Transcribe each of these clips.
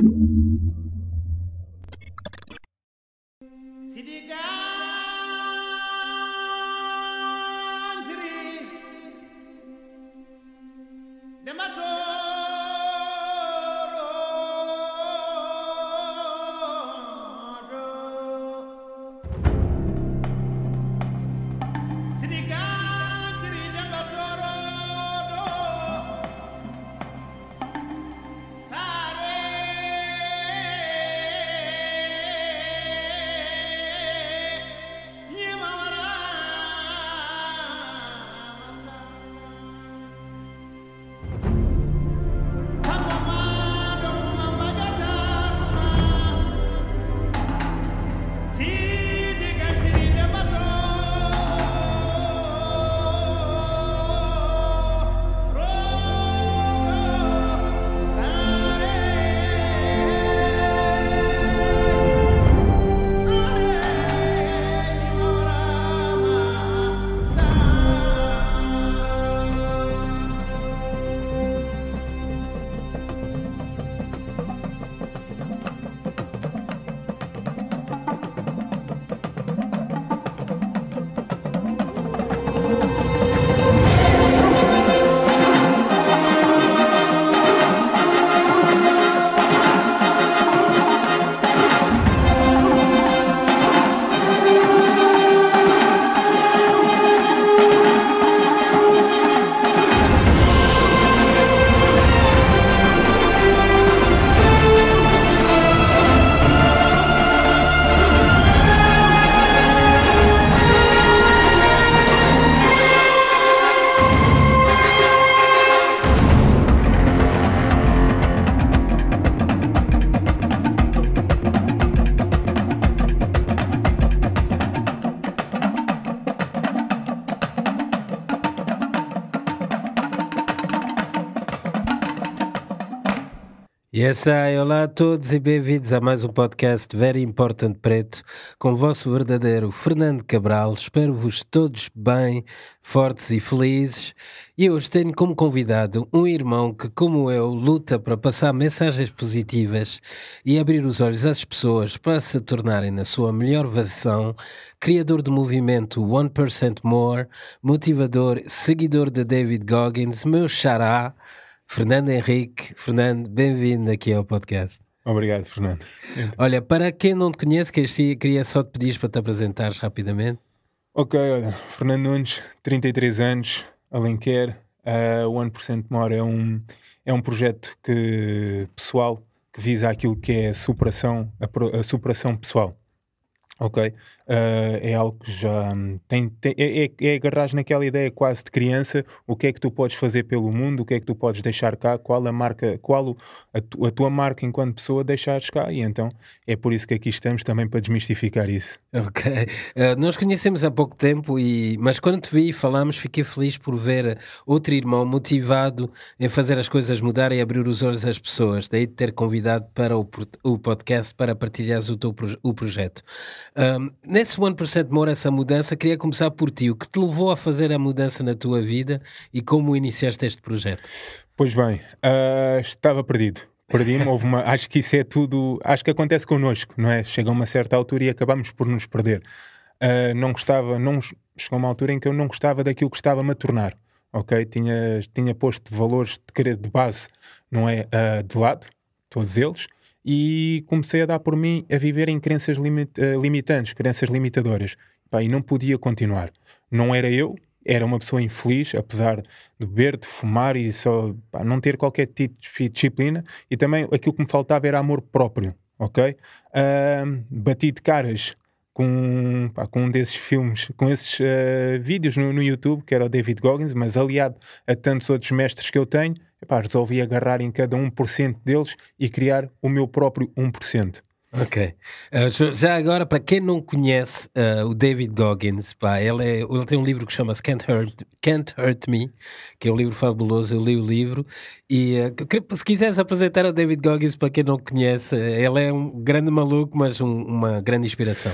Sidiganjiri Demato Yes, I. Olá a todos e bem-vindos a mais um podcast Very Important Preto com o vosso verdadeiro Fernando Cabral. Espero-vos todos bem, fortes e felizes. E hoje tenho como convidado um irmão que, como eu, luta para passar mensagens positivas e abrir os olhos às pessoas para se tornarem na sua melhor versão. Criador do movimento 1% More, motivador, seguidor de David Goggins, meu xará. Fernando Henrique. Fernando, bem-vindo aqui ao podcast. Obrigado, Fernando. Olha, para quem não te conhece, queria só te pedir para te apresentares rapidamente. Ok, olha, Fernando Nunes, 33 anos, Alenquer, uh, o 1% More é um, é um projeto que, pessoal que visa aquilo que é a superação, a, a superação pessoal ok? Uh, é algo que já tem, tem é, é, é agarrar naquela ideia quase de criança, o que é que tu podes fazer pelo mundo, o que é que tu podes deixar cá, qual a marca, qual a, tu, a tua marca enquanto pessoa deixares cá, e então é por isso que aqui estamos também para desmistificar isso. Ok, uh, nós conhecemos há pouco tempo, e, mas quando te vi e falámos, fiquei feliz por ver outro irmão motivado em fazer as coisas mudar e abrir os olhos às pessoas, daí te ter convidado para o, o podcast para partilhares o teu o projeto. Um, nesse 1% More, essa mudança, queria começar por ti. O que te levou a fazer a mudança na tua vida e como iniciaste este projeto? Pois bem, uh, estava perdido. Perdi-me, houve uma. Acho que isso é tudo. Acho que acontece connosco, não é? Chega a uma certa altura e acabamos por nos perder. Uh, não gostava, não chegou uma altura em que eu não gostava daquilo que estava-me a tornar, ok? Tinha, tinha posto valores de de base, não é? Uh, de lado, todos eles, e comecei a dar por mim a viver em crenças uh, limitantes, crenças limitadoras. Pá, e não podia continuar. Não era eu, era uma pessoa infeliz, apesar de beber, de fumar e só pá, não ter qualquer tipo de disciplina. E também aquilo que me faltava era amor próprio, ok? Uh, bati de caras com, pá, com um desses filmes, com esses uh, vídeos no, no, YouTube, que era o David Goggins, mas aliado a tantos outros mestres que eu tenho, epá, resolvi agarrar em cada 1% deles e criar o meu próprio 1%. Ok. Uh, já agora, para quem não conhece uh, o David Goggins, pá, ele, é, ele tem um livro que chama-se Can't Hurt, Can't Hurt Me, que é um livro fabuloso. Eu li o livro. E uh, se quiseres apresentar o David Goggins para quem não conhece, ele é um grande maluco, mas um, uma grande inspiração.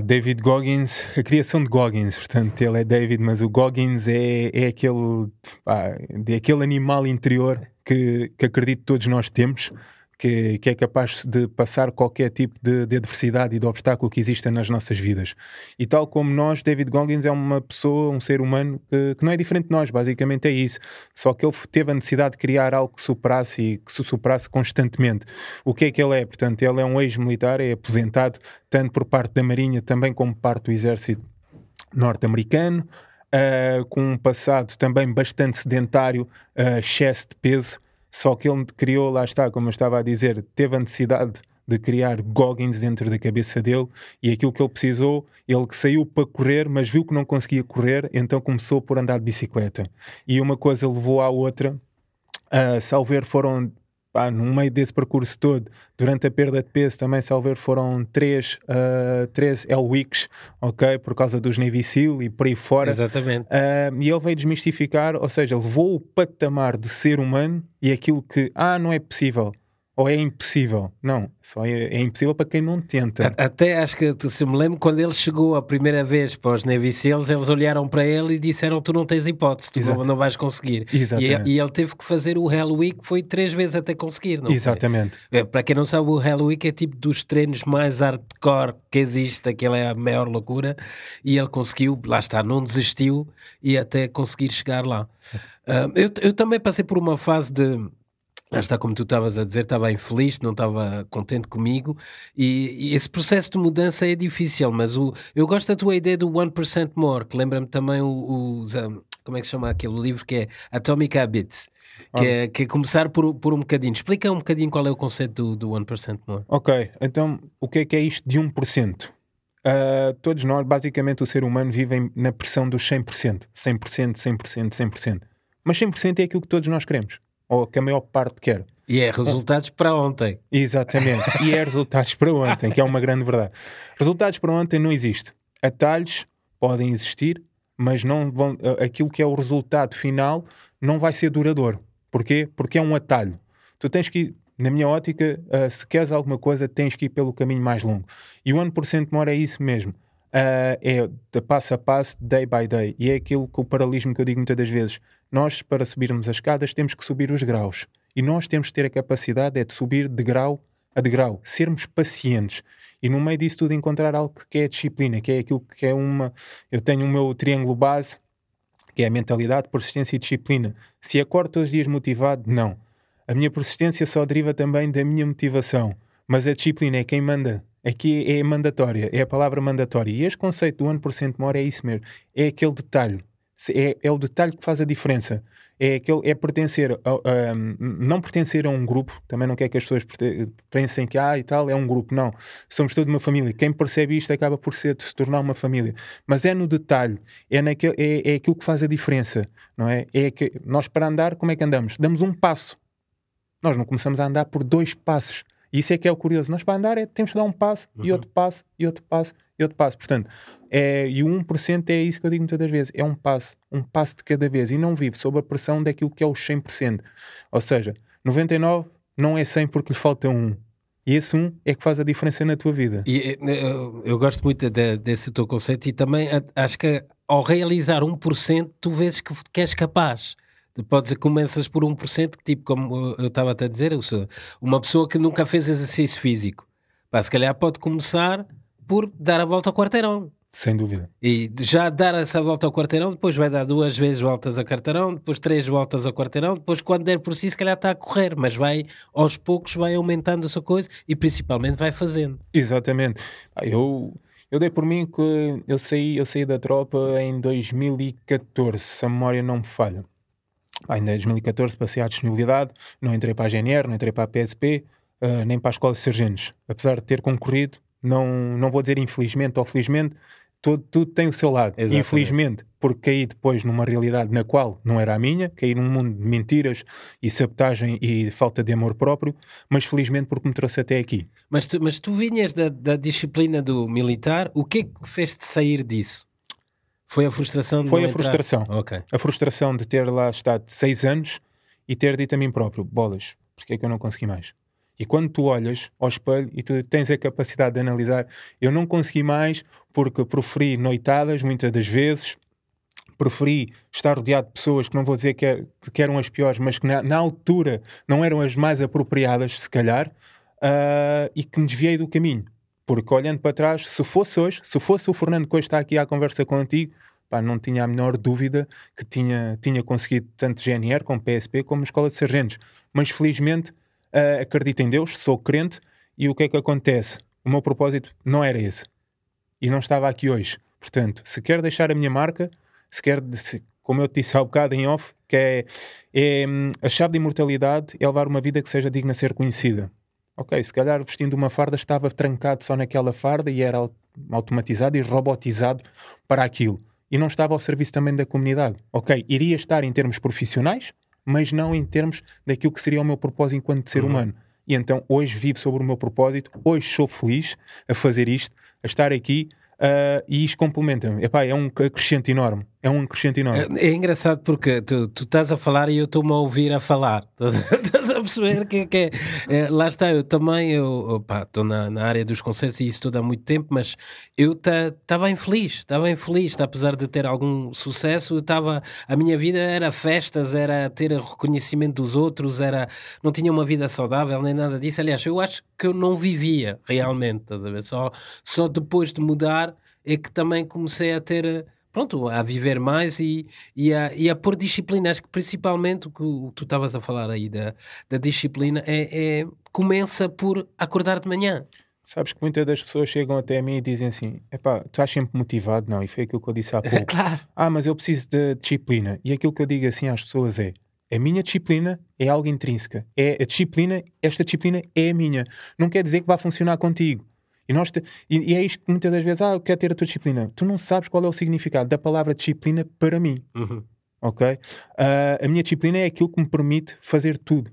David Goggins, a criação de Goggins, portanto, ele é David, mas o Goggins é, é, aquele, pá, é aquele animal interior que, que acredito todos nós temos, que, que, é capaz de passar qualquer tipo de, de, adversidade e de obstáculo que exista nas nossas vidas. E tal como nós, David Goggins é uma pessoa, um ser humano que, que, não é diferente de nós, basicamente é isso. Só que ele teve a necessidade de criar algo que superasse e que se superasse constantemente. O que é que ele é? Portanto, ele é um ex-militar, é aposentado, tanto por parte da Marinha também como parte do Exército norte-americano. Uh, com um passado também bastante sedentário, uh, excesso de peso, só que ele criou, lá está, como eu estava a dizer, teve a necessidade de criar Goggins dentro da cabeça dele e aquilo que ele precisou, ele que saiu para correr, mas viu que não conseguia correr, então começou por andar de bicicleta. E uma coisa levou à outra. Uh, Salver foram pá, no meio desse percurso todo, durante a perda de peso, também, salver, foram três, uh, três L-Weeks, ok? Por causa dos Navy SEAL e por aí fora. Exatamente. Uh, e ele veio desmistificar, ou seja, levou o patamar de ser humano e aquilo que, ah, não é possível ou é impossível? Não, só é, é, impossível para quem não tenta. Até acho que tu se me lembro quando ele chegou a primeira vez para os Navy Seals, eles olharam para ele e disseram: Tu não tens hipótese, tu não, não, vais conseguir. E, e, ele teve que fazer o Hell Week, foi três vezes até conseguir. Não Exatamente. É, para quem não sabe, o Hell Week é tipo dos treinos mais hardcore que existe, aquela é a maior loucura. E ele conseguiu, lá está, não desistiu e até conseguir chegar lá. Uh, eu, eu também passei por uma fase de está como tu estavas a dizer, estava infeliz, não estava contente comigo e, e, esse processo de mudança é difícil, mas o, eu gosto da tua ideia do 1% More, que lembra-me também o, o, como é que se chama aquele livro que é Atomic Habits, que, ah. é, que é começar por, por um bocadinho. Explica um bocadinho qual é o conceito do, do 1% More. Ok, então o que é que é isto de 1%? Uh, ah, todos nós, basicamente, o ser humano vive na pressão dos 100%, 100%, 100%, 100%. Mas 100% é aquilo que todos nós queremos ou que a maior parte quer. E é resultados para ontem. Exatamente. E é resultados para ontem, que é uma grande verdade. Resultados para ontem não existe. Atalhos podem existir, mas não vão, aquilo que é o resultado final não vai ser duradouro. Porquê? Porque é um atalho. Tu tens que, na minha ótica, uh, se queres alguma coisa, tens que ir pelo caminho mais longo. E o 1% de mora é isso mesmo. Uh, é de passo a passo, day by day. E é aquilo que o paralismo que eu digo muitas das vezes. Nós, para subirmos as escadas, temos que subir os graus. E nós temos que ter a capacidade é de subir de grau a degrau, sermos pacientes. E no meio disso tudo encontrar algo que é disciplina, que é aquilo que é uma... Eu tenho o meu triângulo base, que é a mentalidade, persistência e disciplina. Se acordo todos os dias motivado, não. A minha persistência só deriva também da minha motivação. Mas a disciplina é quem manda. Aqui é mandatória, é a palavra mandatória. E este conceito do 1% mora é isso mesmo. É aquele detalhe é, é o detalhe que faz a diferença. É, aquele, é pertencer, a, a, não pertencer a um grupo, também não quer que as pessoas pensem que ah e tal, é um grupo, não. Somos toda uma família. Quem percebe isto acaba por ser, se tornar uma família. Mas é no detalhe, é, naquele, é, é aquilo que faz a diferença, não é? É que nós para andar, como é que andamos? Damos um passo. Nós não começamos a andar por dois passos. Isso é que é o curioso. Nós para andar é, temos que dar um passo uhum. e outro passo e outro passo e outro passo. Portanto, é, e o 1% é isso que eu digo muitas das vezes: é um passo, um passo de cada vez e não vive sob a pressão daquilo que é o 100%. Ou seja, 99 não é 100 porque lhe falta um. E esse um é que faz a diferença na tua vida. E eu, eu gosto muito de, desse teu conceito e também acho que ao realizar 1%, tu vês que, que és capaz. Pode ser começas por 1%, que tipo, como eu estava a dizer, uma pessoa que nunca fez exercício físico, pá, se calhar pode começar por dar a volta ao quarteirão. Sem dúvida. E já dar essa volta ao quarteirão, depois vai dar duas vezes voltas ao quarteirão, depois três voltas ao quarteirão, depois quando der por si, se calhar está a correr, mas vai aos poucos, vai aumentando a sua coisa e principalmente vai fazendo. Exatamente. Eu, eu dei por mim que eu saí, eu saí da tropa em 2014, se a memória não me falha. em 2014 passei à disponibilidade, não entrei para a GNR, não entrei para a PSP, uh, eh, nem para a Escola de Sargentos. Apesar de ter concorrido, não, não vou dizer infelizmente ou felizmente, tudo, tudo tem o seu lado. Exatamente. Infelizmente, porque caí depois numa realidade na qual não era a minha, caí num mundo de mentiras e sabotagem e falta de amor próprio, mas felizmente porque me trouxe até aqui. Mas tu, mas tu vinhas da, da disciplina do militar, o que é que fez-te sair disso? Foi a frustração de Foi a entrar? frustração. Okay. A frustração de ter lá estado seis anos e ter dito a mim próprio, bolas, porque é que eu não consegui mais? E quando tu olhas ao espelho e tu tens a capacidade de analisar, eu não consegui mais porque proferi noitadas muitas das vezes, preferi estar rodeado de pessoas que não vou dizer que, é, que eram as piores, mas que na, na, altura não eram as mais apropriadas, se calhar, uh, e que me desviei do caminho. Porque olhando para trás, se fosse hoje, se fosse o Fernando que hoje está aqui à conversa contigo, pá, não tinha a menor dúvida que tinha, tinha conseguido tanto GNR como PSP como Escola de Sargentos. Mas felizmente uh, acredito em Deus, sou crente e o que é que acontece? O meu propósito não era esse. E não estava aqui hoje. Portanto, se quer deixar a minha marca, se quer, se, como eu te disse há um bocado em off, que é, é a chave de imortalidade é levar uma vida que seja digna de ser conhecida. Ok, se calhar vestindo uma farda estava trancado só naquela farda e era automatizado e robotizado para aquilo. E não estava ao serviço também da comunidade. Ok, iria estar em termos profissionais, mas não em termos daquilo que seria o meu propósito enquanto ser uhum. humano. E então hoje vivo sobre o meu propósito, hoje sou feliz a fazer isto, a estar aqui uh, e isto complementa-me. É um crescente enorme. É um crescente enorme. É, é engraçado porque tu, tu, estás a falar e eu estou-me a ouvir a falar. Estás perceber que, que é, é, Lá está, eu também estou na, na, área dos concertos e isso tudo há muito tempo, mas eu estava infeliz, estava infeliz, apesar de ter algum sucesso, estava a minha vida era festas, era ter reconhecimento dos outros, era não tinha uma vida saudável nem nada disso. Aliás, eu acho que eu não vivia realmente? Só, só depois de mudar é que também comecei a ter pronto, a viver mais e, e, a, e a pôr disciplina. Acho que principalmente o que tu estavas a falar aí da, da disciplina é, é, começa por acordar de manhã. Sabes que muitas das pessoas chegam até a mim e dizem assim: epá, tu estás sempre motivado? Não, e foi aquilo que eu disse há pouco. claro. Ah, mas eu preciso de disciplina. E aquilo que eu digo assim às pessoas é: a minha disciplina é algo intrínseca. É a disciplina, esta disciplina é a minha. Não quer dizer que vai funcionar contigo. E, nós te... e, é isto que muitas das vezes, ah, eu quero ter a tua disciplina. Tu não sabes qual é o significado da palavra disciplina para mim. Uhum. Ok? Uh, a minha disciplina é aquilo que me permite fazer tudo.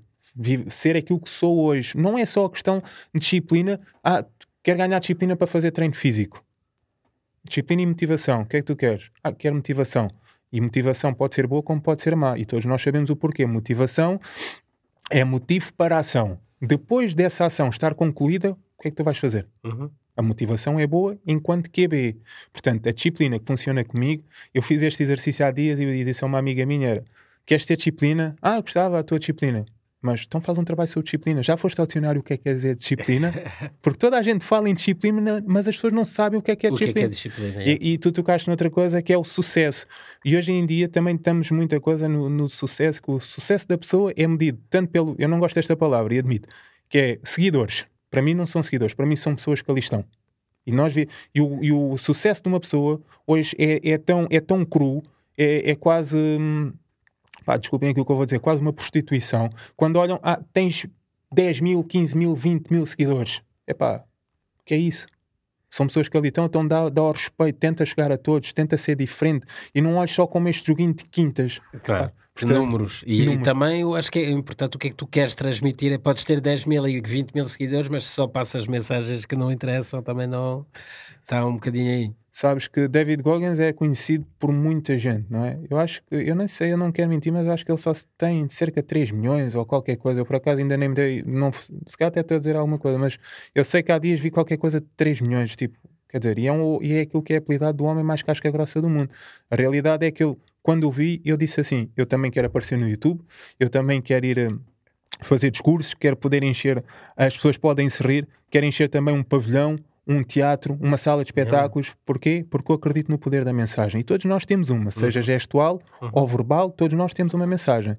ser aquilo que sou hoje. Não é só a questão de disciplina. Ah, quero ganhar disciplina para fazer treino físico. Disciplina e motivação. O que é que tu queres? Ah, quero motivação. E motivação pode ser boa como pode ser má. E todos nós sabemos o porquê. Motivação é motivo para a ação. Depois dessa ação estar concluída, que é que tu vais fazer? Uhum. A motivação é boa enquanto que é. Portanto, a disciplina que funciona comigo, eu fiz este exercício há dias e disse a uma amiga minha: era, queres ter disciplina? Ah, gostava a tua disciplina. Mas então faz um trabalho sobre disciplina. Já foste ao dicionário o que é que quer dizer disciplina? Porque toda a gente fala em disciplina, mas as pessoas não sabem o que é que é disciplina. Que é, que é disciplina é. E, e, tu tocaste noutra coisa que é o sucesso. E hoje em dia também estamos muita coisa no, no sucesso, que o sucesso da pessoa é medido tanto pelo. Eu não gosto desta palavra e admito, que é seguidores. Para mim não são seguidores, para mim são pessoas que ali estão. E, nós e, o, e o sucesso de uma pessoa hoje é, é, tão, é tão cru, é, é quase. Hum, pá, desculpem aquilo que eu vou dizer, quase uma prostituição. Quando olham, ah, tens 10 mil, 15 mil, 20 mil seguidores. É pá, que é isso? São pessoas que ali estão, então dá, dá o respeito, tenta chegar a todos, tenta ser diferente e não olhes só como este joguinho de quintas. Claro. Portanto, números. E, números. e, também eu acho que é importante o que é que tu queres transmitir. Podes ter 10 mil e 20 mil seguidores, mas se só passas mensagens que não interessam, também não está um bocadinho aí. Sabes que David Goggins é conhecido por muita gente, não é? Eu acho que, eu nem sei, eu não quero mentir, mas acho que ele só tem cerca de 3 milhões ou qualquer coisa. Eu por acaso ainda nem me dei, não, se calhar até estou a dizer alguma coisa, mas eu sei que há dias vi qualquer coisa de 3 milhões, tipo, quer dizer, e é, um, e é aquilo que é apelidado do homem mais casca grossa do mundo. A realidade é que eu quando o vi, eu disse assim: eu também quero aparecer no YouTube, eu também quero ir eh, fazer discursos, quero poder encher, as pessoas podem se rir, quero encher também um pavilhão, um teatro, uma sala de espetáculos. Porquê? Porque eu acredito no poder da mensagem. E todos nós temos uma, seja uhum. gestual uhum. ou verbal, todos nós temos uma mensagem.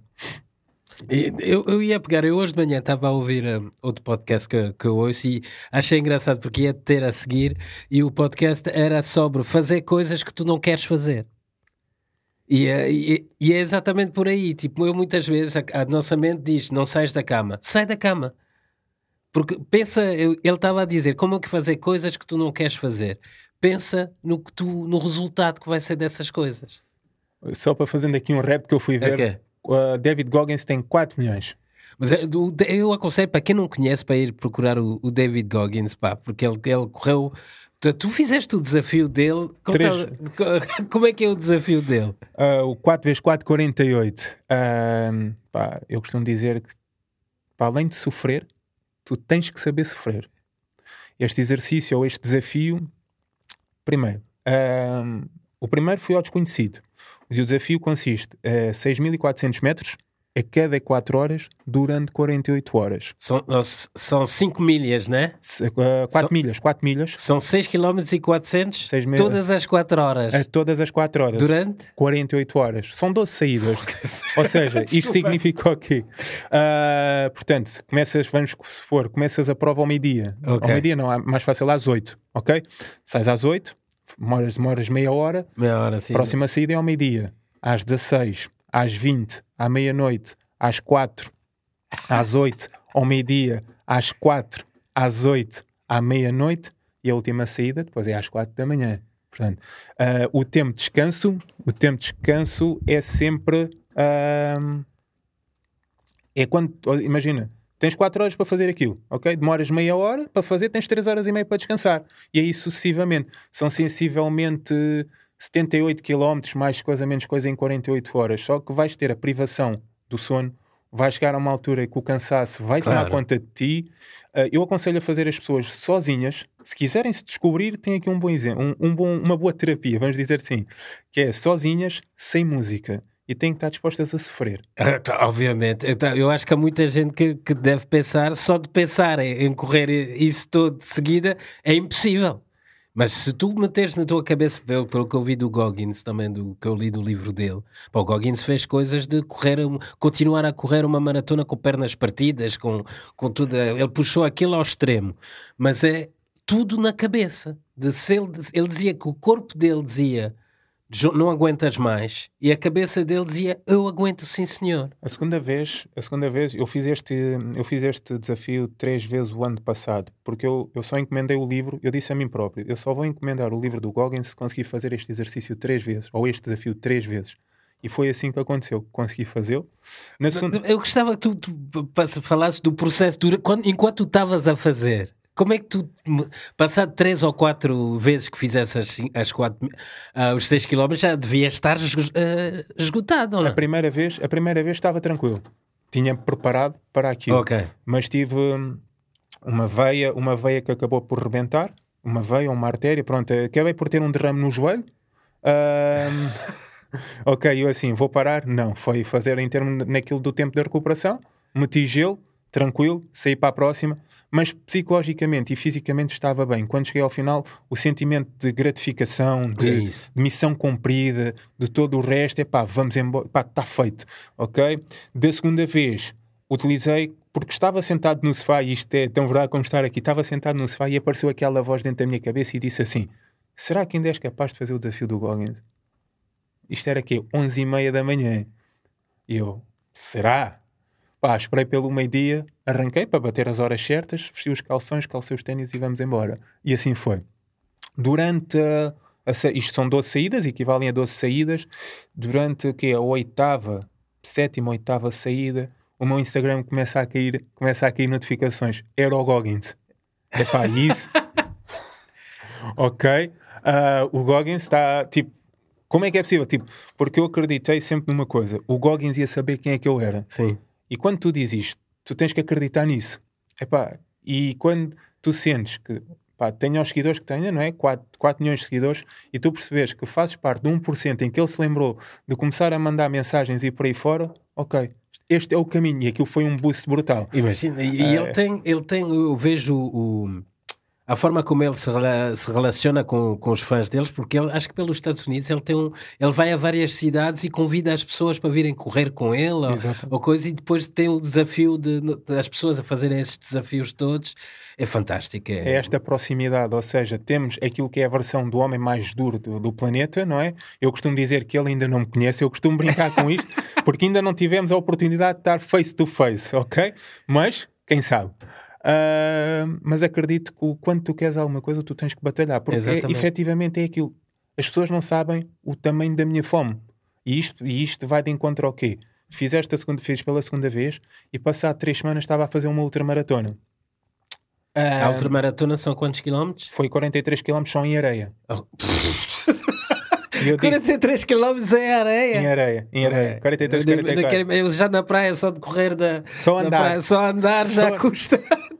Eu, eu ia pegar, eu hoje de manhã estava a ouvir um, eh, outro podcast que, que eu ouço e achei engraçado porque ia ter a seguir e o podcast era sobre fazer coisas que tu não queres fazer. E é, e, e é exatamente por aí. Tipo, eu muitas vezes, a, a nossa mente diz: não sais da cama. Sai da cama. Porque pensa, eu, ele estava a dizer como é que fazer coisas que tu não queres fazer. Pensa no, que tu, no resultado que vai ser dessas coisas. Só para fazendo aqui um rap que eu fui ver, okay. uh, David Goggins tem 4 milhões. Mas é, eu aconselho para quem não conhece para ir procurar o, o David Goggins, pá, porque ele, ele correu Tu fizeste o desafio dele. Como, tá, como é que é o desafio dele? Uh, o 4x4 48. Uh, pá, eu costumo dizer que, para além de sofrer, tu tens que saber sofrer. Este exercício ou este desafio, primeiro, uh, O primeiro foi ao desconhecido. O desafio consiste em 6.400 metros a cada 4 horas durante 48 horas. São, são 5 milhas, né? 4 uh, milhas, 4 milhas. São 6 km e 400 6 mil... todas as 4 horas. A todas as 4 horas. Durante? 48 horas. São 12 saídas. Ou seja, isto significa o quê? Uh, portanto, começas, vamos supor, começas a prova ao meio-dia. Okay. Ao meio-dia não, é mais fácil às 8, ok? Sais às 8, demoras, demoras meia hora. Meia hora, sim. Próxima saída é ao meio-dia. Às 16, às 20, à meia-noite, às 4, às 8, ao meio-dia, às 4, às 8, à meia-noite e a última saída depois é às 4 da manhã. Portanto, uh, o tempo de descanso, o tempo de descanso é sempre uh, é quando, imagina, tens 4 horas para fazer aquilo, ok? Demoras meia hora para fazer, tens 3 horas e meia para descansar. E aí sucessivamente. São sensivelmente 78 km, mais coisa, menos coisa, em 48 horas. Só que vais ter a privação do sono, vai chegar a uma altura que o cansaço vai claro. tomar conta de ti. Uh, eu aconselho a fazer as pessoas sozinhas. Se quiserem se descobrir, tem aqui um bom exemplo, um, um bom, uma boa terapia, vamos dizer assim, que é sozinhas, sem música e têm que estar dispostas a sofrer. Obviamente. Então, eu acho que há muita gente que, que deve pensar, só de pensar em correr isso todo de seguida, é impossível. Mas se tu meteres na tua cabeça, pelo, pelo que eu vi do Goggins, também do que eu li do livro dele, pô, o Goggins fez coisas de correr, continuar a correr uma maratona com pernas partidas, com, com tudo. Ele puxou aquilo ao extremo, mas é tudo na cabeça. De, ele, ele dizia que o corpo dele dizia não aguentas mais. E a cabeça dele dizia: Eu aguento, sim, senhor. A segunda vez, a segunda vez eu fiz este, eu fiz este desafio três vezes o ano passado, porque eu, eu só encomendei o livro. Eu disse a mim próprio: Eu só vou encomendar o livro do Goggins se conseguir fazer este exercício três vezes, ou este desafio três vezes. E foi assim que aconteceu. Consegui fazê-lo. Segunda... Eu gostava que tu, tu falasses do processo, quando, enquanto tu estavas a fazer. Como é que tu, passado três ou quatro vezes que fizesse as, as quatro, uh, os seis quilómetros, já devia estar uh, esgotado, não? A primeira vez, a primeira vez estava tranquilo. Tinha preparado para aquilo. Okay. Mas tive hum, uma veia, uma veia que acabou por rebentar, uma veia, uma artéria, pronto, acabei por ter um derrame no joelho. Um, ok, eu assim, vou parar? Não, foi fazer em termos naquilo do tempo da recuperação, meti gelo, tranquilo, saí para a próxima mas psicologicamente e fisicamente estava bem. Quando cheguei ao final, o sentimento de gratificação, de, é missão cumprida, de todo o resto, é pá, vamos embora, pá, está feito, ok? Da segunda vez, utilizei, porque estava sentado no sofá, e isto é tão verdade como estar aqui, estava sentado no sofá e apareceu aquela voz dentro da minha cabeça e disse assim: será que ainda és capaz de fazer o desafio do Goggins? Isto era aqui, 11 e meia da manhã. E eu, será? Pá, esperei pelo meio-dia, arranquei para bater as horas certas, vesti os calções, calcei os ténis e vamos embora. E assim foi. Durante a, a, isto são 12 saídas, equivalem a 12 saídas. Durante o quê? a oitava, sétima, oitava saída, o meu Instagram começa a cair, começa a cair notificações. Era o Goggins. Epá, isso. ok. Uh, o Goggins está tipo. Como é que é possível? Tipo, porque eu acreditei sempre numa coisa: o Goggins ia saber quem é que eu era. Sim. E quando tu dizes isto, tu tens que acreditar nisso. Epá, e quando tu sentes que pá, tenha os seguidores que tenha, não é? 4, 4 milhões de seguidores, e tu percebes que fazes parte de 1% em que ele se lembrou de começar a mandar mensagens e por aí fora, ok, este é o caminho. E aquilo foi um boost brutal. Imagina, e, é... ele, tem, ele tem, eu vejo o a forma como ele se, se relaciona com, com, os fãs deles, porque ele, acho que pelos Estados Unidos ele tem um, ele vai a várias cidades e convida as pessoas para virem correr com ele ou, ou, coisa, e depois tem o desafio de, das pessoas a fazerem esses desafios todos. É fantástico. É... é... esta proximidade, ou seja, temos aquilo que é a versão do homem mais duro do, do, planeta, não é? Eu costumo dizer que ele ainda não me conhece, eu costumo brincar com isto, porque ainda não tivemos a oportunidade de estar face to face, ok? Mas, quem sabe? Uh, mas acredito que quando tu queres alguma coisa, tu tens que batalhar, porque é, efetivamente é aquilo. As pessoas não sabem o tamanho da minha fome. E isto, e isto vai de encontro ao quê? Fizeste a segunda vez pela segunda vez e passado três semanas estava a fazer uma ultramaratona. Uh, a ultramaratona são quantos quilómetros? Foi 43 quilómetros só em areia. Oh. Eu digo, 43 km é areia. em areia, em areia. 43, Eu- eu- 44. eu já na praia, só de correr da, Só da andar. praia, só andar já Só- custa.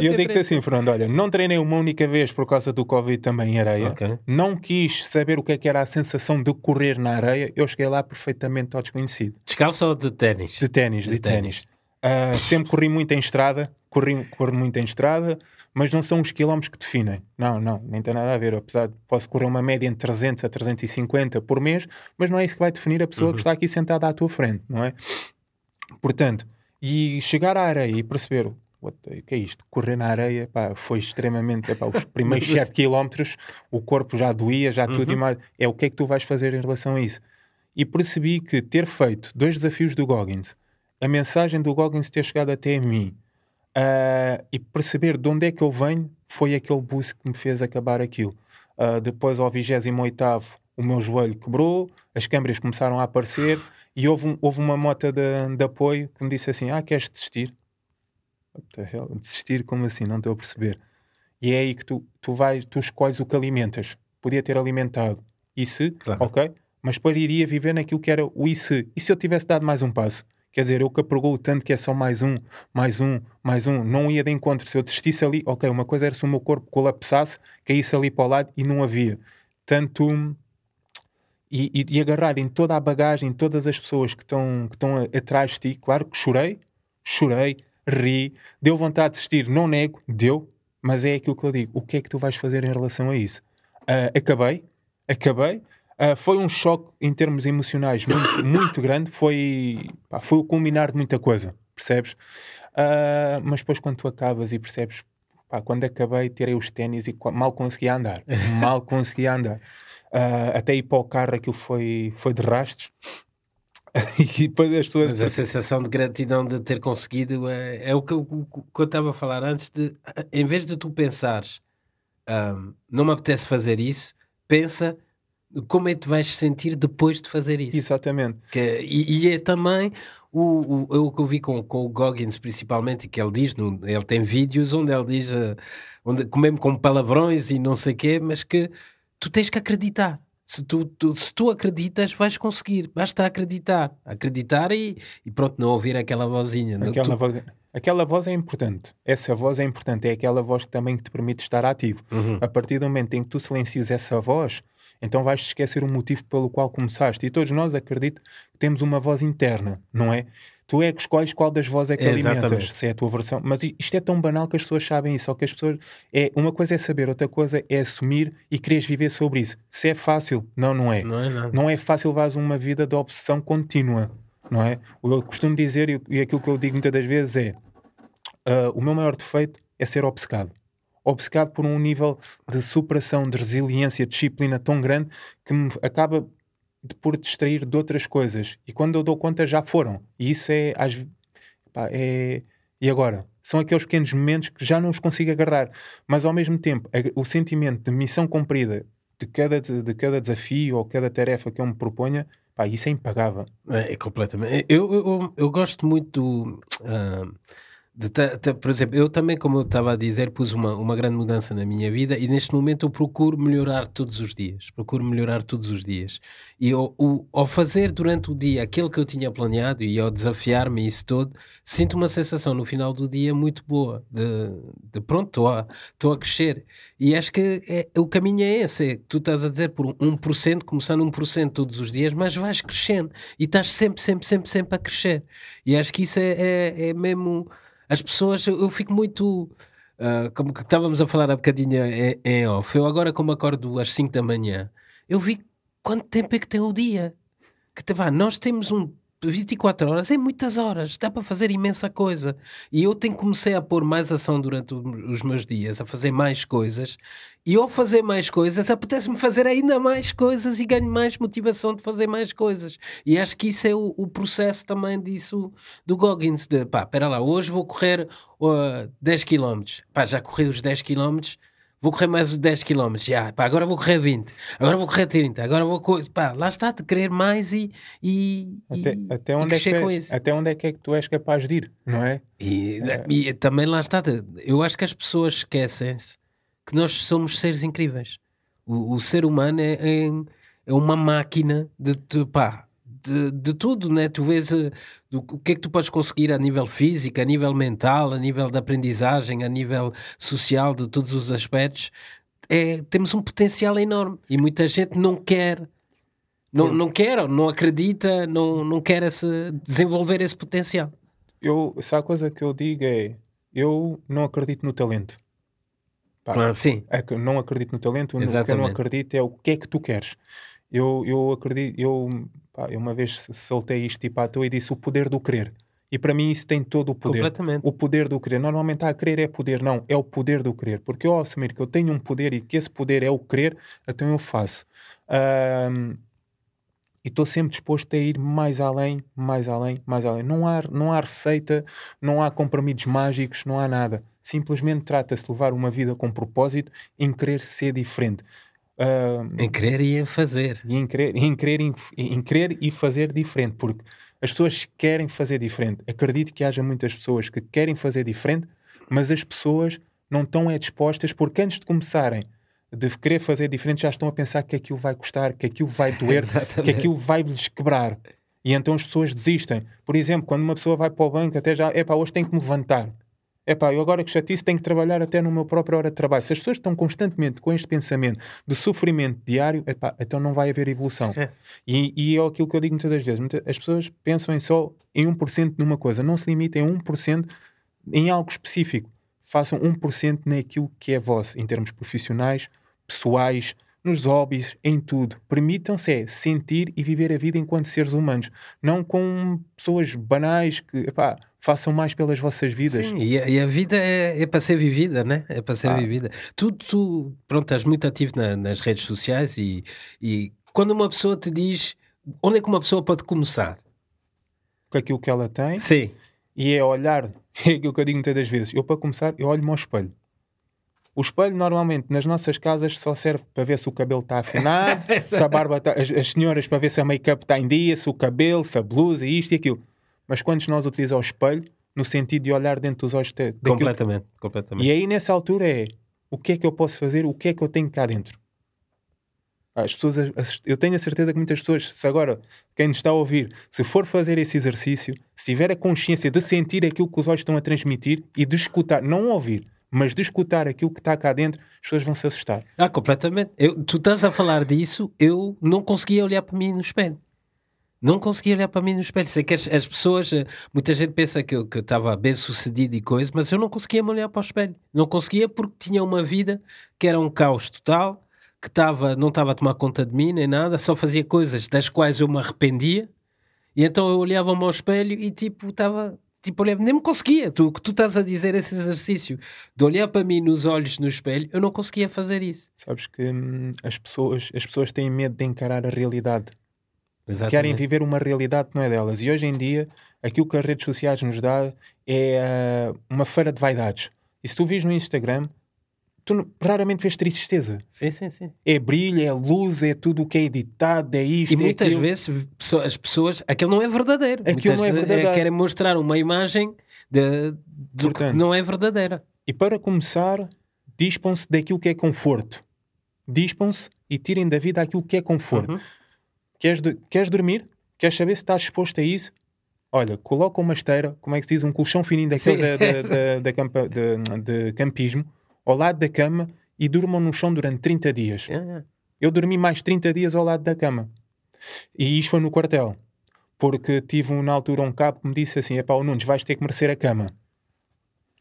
E eu digo-te assim, Fernando, olha, não treinei uma única vez por causa do Covid também em areia. Ok. Não quis saber o que é que era a sensação de correr na areia. Eu cheguei lá perfeitamente ao desconhecido. Descalço ou de ténis? De ténis, de, De ténis. Ah, sempre corri muito em estrada, corri, corro muito em estrada, mas não são os quilómetros que definem. Não, não, nem tem nada a ver. Apesar de posso correr uma média entre 300 a 350 por mês, mas não é isso que vai definir a pessoa que está aqui sentada à tua frente, não é? Portanto, e chegar à areia e perceber o que é isto? Correr na areia pá, foi extremamente. epá, os primeiros 7 quilómetros, o corpo já doía, já tudo e mais. É o que é que tu vais fazer em relação a isso? E percebi que ter feito dois desafios do Goggins, a mensagem do Goggins ter chegado até a mim ah, e perceber de onde é que eu venho foi aquele boost que me fez acabar aquilo. Ah, depois, ao 28, o meu joelho quebrou, as câmeras começaram a aparecer e houve, um- houve uma mota de, de apoio que me disse assim: Ah, queres desistir? Desistir? Como assim? Não estou a perceber. E é aí que tu, tu vais, tu escolhes o que alimentas. Podia ter alimentado e se, Claro. ok, mas depois iria viver naquilo que era o e se. E se eu tivesse dado mais um passo? Quer dizer, eu que apregou o tanto que é só mais um, mais um, mais um, não ia de encontro. Se eu desistisse ali, ok, uma coisa era se o meu corpo colapsasse, caísse ali para o lado e não havia. Tanto. E, e, e agarrar em toda a bagagem, todas as pessoas que estão, que estão atrás de ti, claro que chorei, chorei, ri, deu vontade de desistir, não nego, deu, mas é aquilo que eu digo. O que é que tu vais fazer em relação a isso? Ah, acabei, acabei. Ah, foi um choque em termos emocionais muito, muito grande. Foi, pá, foi o culminar de muita coisa, percebes? Ah, mas depois, quando tu acabas e percebes, pá, quando acabei, tirei os ténis e mal conseguia andar. mal conseguia andar. Ah, até ir para o carro, aquilo foi, foi de rastros. e depois as pessoas. Mas a sensação de gratidão de ter conseguido é, é o que eu o que eu estava a falar antes de em vez de tu pensares "Ahm, não me apetece fazer isso, pensa como é que vais sentir depois de fazer isso. Exatamente. Que- e, e é também o, o, o que eu vi com, com o Goggins, principalmente, que ele diz, no, ele tem vídeos onde ele diz, eh, onde, mesmo com palavrões e não sei o quê, mas que tu tens que acreditar. Se tu, tu- se tu acreditas, vais conseguir. Basta acreditar. Acreditar e, e pronto, não ouvir aquela vozinha. Não- Aquela, tu- voz, aquela voz é importante. Essa voz é importante. É aquela voz que também te permite estar ativo. Uhum. A partir do momento em que tu silencias essa voz, então vais esquecer o motivo pelo qual começaste. E todos nós, acredito, que temos uma voz interna, não é? Tu é que escolhes qual das vozes é que alimentas, se é a tua versão. Mas isto é tão banal que as pessoas sabem isso. Só que as pessoas. É, uma coisa é saber, outra coisa é assumir e quereres viver sobre isso. Se é fácil, não, não é. Não é nada. Não é fácil levares uma vida de obsessão contínua, não é? Eu costumo dizer e, aquilo que eu digo muitas das vezes é ah, o meu maior defeito é ser obcecado. Obcecado por um nível de superação, de resiliência, de disciplina tão grande que me acaba de por distrair de outras coisas. E quando eu dou conta já foram. E isso é, às, pá, é... E agora? São aqueles pequenos momentos que já não os consigo agarrar. Mas ao mesmo tempo, o sentimento de missão cumprida de cada, de, cada desafio ou cada tarefa que eu me proponha, pá, isso é impagável. É, é completamente. Eu, eu, eu, gosto muito ta- por exemplo, eu também, como eu estava a dizer, pus uma, uma grande mudança na minha vida e neste momento eu procuro melhorar todos os dias. Procuro melhorar todos os dias. E ao, o- ao fazer durante o dia aquilo que eu tinha planeado e ao desafiar-me isso todo, sinto uma sensação no final do dia muito boa. De, de pronto, estou a, estou a crescer. E acho que é- o caminho é esse. É, tu estás a dizer por 1%, começando 1% todos os dias, mas vais crescendo. E estás sempre, sempre, sempre, sempre a crescer. E acho que isso é, é, é mesmo. As pessoas, eu, fico muito. ah, como que estávamos a falar há bocadinho em, em off. Eu agora, como acordo às 5 da manhã, eu vi quanto tempo é que tem o dia. Que te vá, nós temos um 24 horas, é muitas horas, dá para fazer imensa coisa. E eu tenho comecei a pôr mais ação durante os meus dias, a fazer mais coisas. E ao fazer mais coisas, apetece-me fazer ainda mais coisas e ganho mais motivação de fazer mais coisas. E acho que isso é o, o processo também disso do Goggins. De pá, espera lá, hoje vou correr uh, 10 km. Pá, já corri os 10 km. Vou correr mais os 10 km, já, pá, agora vou correr 20, agora vou correr 30, agora vou pá, lá está, de querer mais e, e, Até, e, até, e onde é que, é- isso. até onde é que é que tu és capaz de ir, não é? E, e também lá está, eu acho que as pessoas esquecem-se que nós somos seres incríveis. O, o ser humano é, é, é uma máquina de, de pá, de, de, tudo, né? Tu vês uh, do, o que é que tu podes conseguir a nível físico, a nível mental, a nível de aprendizagem, a nível social, de todos os aspectos. É, temos um potencial enorme e muita gente não quer não, não quer, não acredita, não, não quer esse, desenvolver esse potencial. Eu, se há coisa que eu digo é eu não acredito no talento. Pá, ah, sim. É que não acredito no talento, Exatamente. o que eu não acredito é o que é que tu queres. Eu, eu acredito, eu, pá, eu uma vez soltei isto tipo à toa e disse o poder do querer. E para mim isso tem todo o poder. Completamente. O poder do querer. Normalmente a querer é poder, não, é o poder do querer. Porque eu ao assumir que eu tenho um poder e que esse poder é o querer, então eu faço. Um, e estou sempre disposto a ir mais além, mais além, mais além. Não há, não há receita, não há compromissos mágicos, não há nada. Simplesmente trata-se de levar uma vida com propósito em querer ser diferente. Uh, em querer e em fazer. E em querer, em, querer, em, em querer e fazer diferente, porque as pessoas querem fazer diferente. Acredito que haja muitas pessoas que querem fazer diferente, mas as pessoas não estão é dispostas, porque antes de começarem de querer fazer diferente, já estão a pensar que aquilo vai custar, que aquilo vai doer, que aquilo vai-lhes quebrar. E então as pessoas desistem. Por exemplo, quando uma pessoa vai para o banco, até já, é pá, hoje tenho que me levantar. É pá, eu agora que chatice tenho que trabalhar até no meu próprio hora de trabalho. Se as pessoas estão constantemente com este pensamento de sofrimento diário, é pá, então não vai haver evolução. E, e é aquilo que eu digo muitas das vezes. As pessoas pensam em só em 1% numa coisa, não se limitem a 1% em algo específico. Façam 1% naquilo que é vosso, em termos profissionais, pessoais, nos hobbies, em tudo. Permitam-se é, sentir e viver a vida enquanto seres humanos, não com pessoas banais que epá, façam mais pelas vossas vidas. Sim, e a, e a vida é, é, para ser vivida, né? É para ser ah. vivida. Tu, tu, pronto, estás muito ativo na, nas redes sociais e, e quando uma pessoa te diz onde é que uma pessoa pode começar? Com aquilo que ela tem. Sim. E é olhar, é aquilo que eu digo muitas das vezes. Eu, para começar, eu olho-me ao espelho. O espelho, normalmente, nas nossas casas só serve para ver se o cabelo está afinado, se a barba está... As, as, senhoras para ver se a make-up está em dia, se o cabelo, se a blusa, isto e aquilo. Mas quantos nós utilizamos o espelho no sentido de olhar dentro dos olhos daquilo... Completamente, completamente. E aí, nessa altura, é o que é que eu posso fazer, o que é que eu tenho cá dentro. As pessoas, eu tenho a certeza que muitas pessoas, se agora quem nos está a ouvir, se for fazer esse exercício, se tiver a consciência de sentir aquilo que os olhos estão a transmitir e de escutar, não ouvir, mas de escutar aquilo que está cá dentro, as pessoas vão se assustar. Ah, completamente. Eu, tu estás a falar disso, eu não conseguia olhar para mim no espelho. Não conseguia olhar para mim no espelho. Sei que as, as pessoas, eh, muita gente pensa que eu estava bem sucedido e coisa, mas eu não conseguia me olhar para o espelho. Não conseguia porque tinha uma vida que era um caos total, que tava, não estava a tomar conta de mim nem nada, só fazia coisas das quais eu me arrependia. E então eu olhava-me ao espelho e tipo, estava tipo, olhar, nem me conseguia. Tu, que tu estás a dizer esse exercício de olhar para mim nos olhos no espelho, eu não conseguia fazer isso. Sabes que hum, as, pessoas, as pessoas têm medo de encarar a realidade. Exatamente. Querem viver uma realidade que não é delas. E hoje em dia, aquilo que as redes sociais nos dá é uh, uma feira de vaidades. E se tu vis no Instagram, tu raramente vês tristeza. Sim, sim, sim. É brilho, é luz, é tudo o que é editado, é isto. E é muitas vezes as pessoas, aquilo não é verdadeiro. Aquilo muitas não é verdadeiro. querem mostrar uma imagem de, do Portanto, que não é verdadeira. E para começar, dispam-se daquilo que é conforto. Dispam-se e tirem da vida aquilo que é conforto. Uhum. Queres, queres dormir? Queres saber se estás exposto a isso? Olha, coloca uma esteira, como é que se diz, um colchão fininho daquele da, da, da, da campa, de, de campismo ao lado da cama e durmam no chão durante 30 dias. Eu dormi mais 30 dias ao lado da cama. E isto foi no quartel. Porque tive na altura um cabo que me disse assim: é pá, Nunes, vais ter que merecer a cama.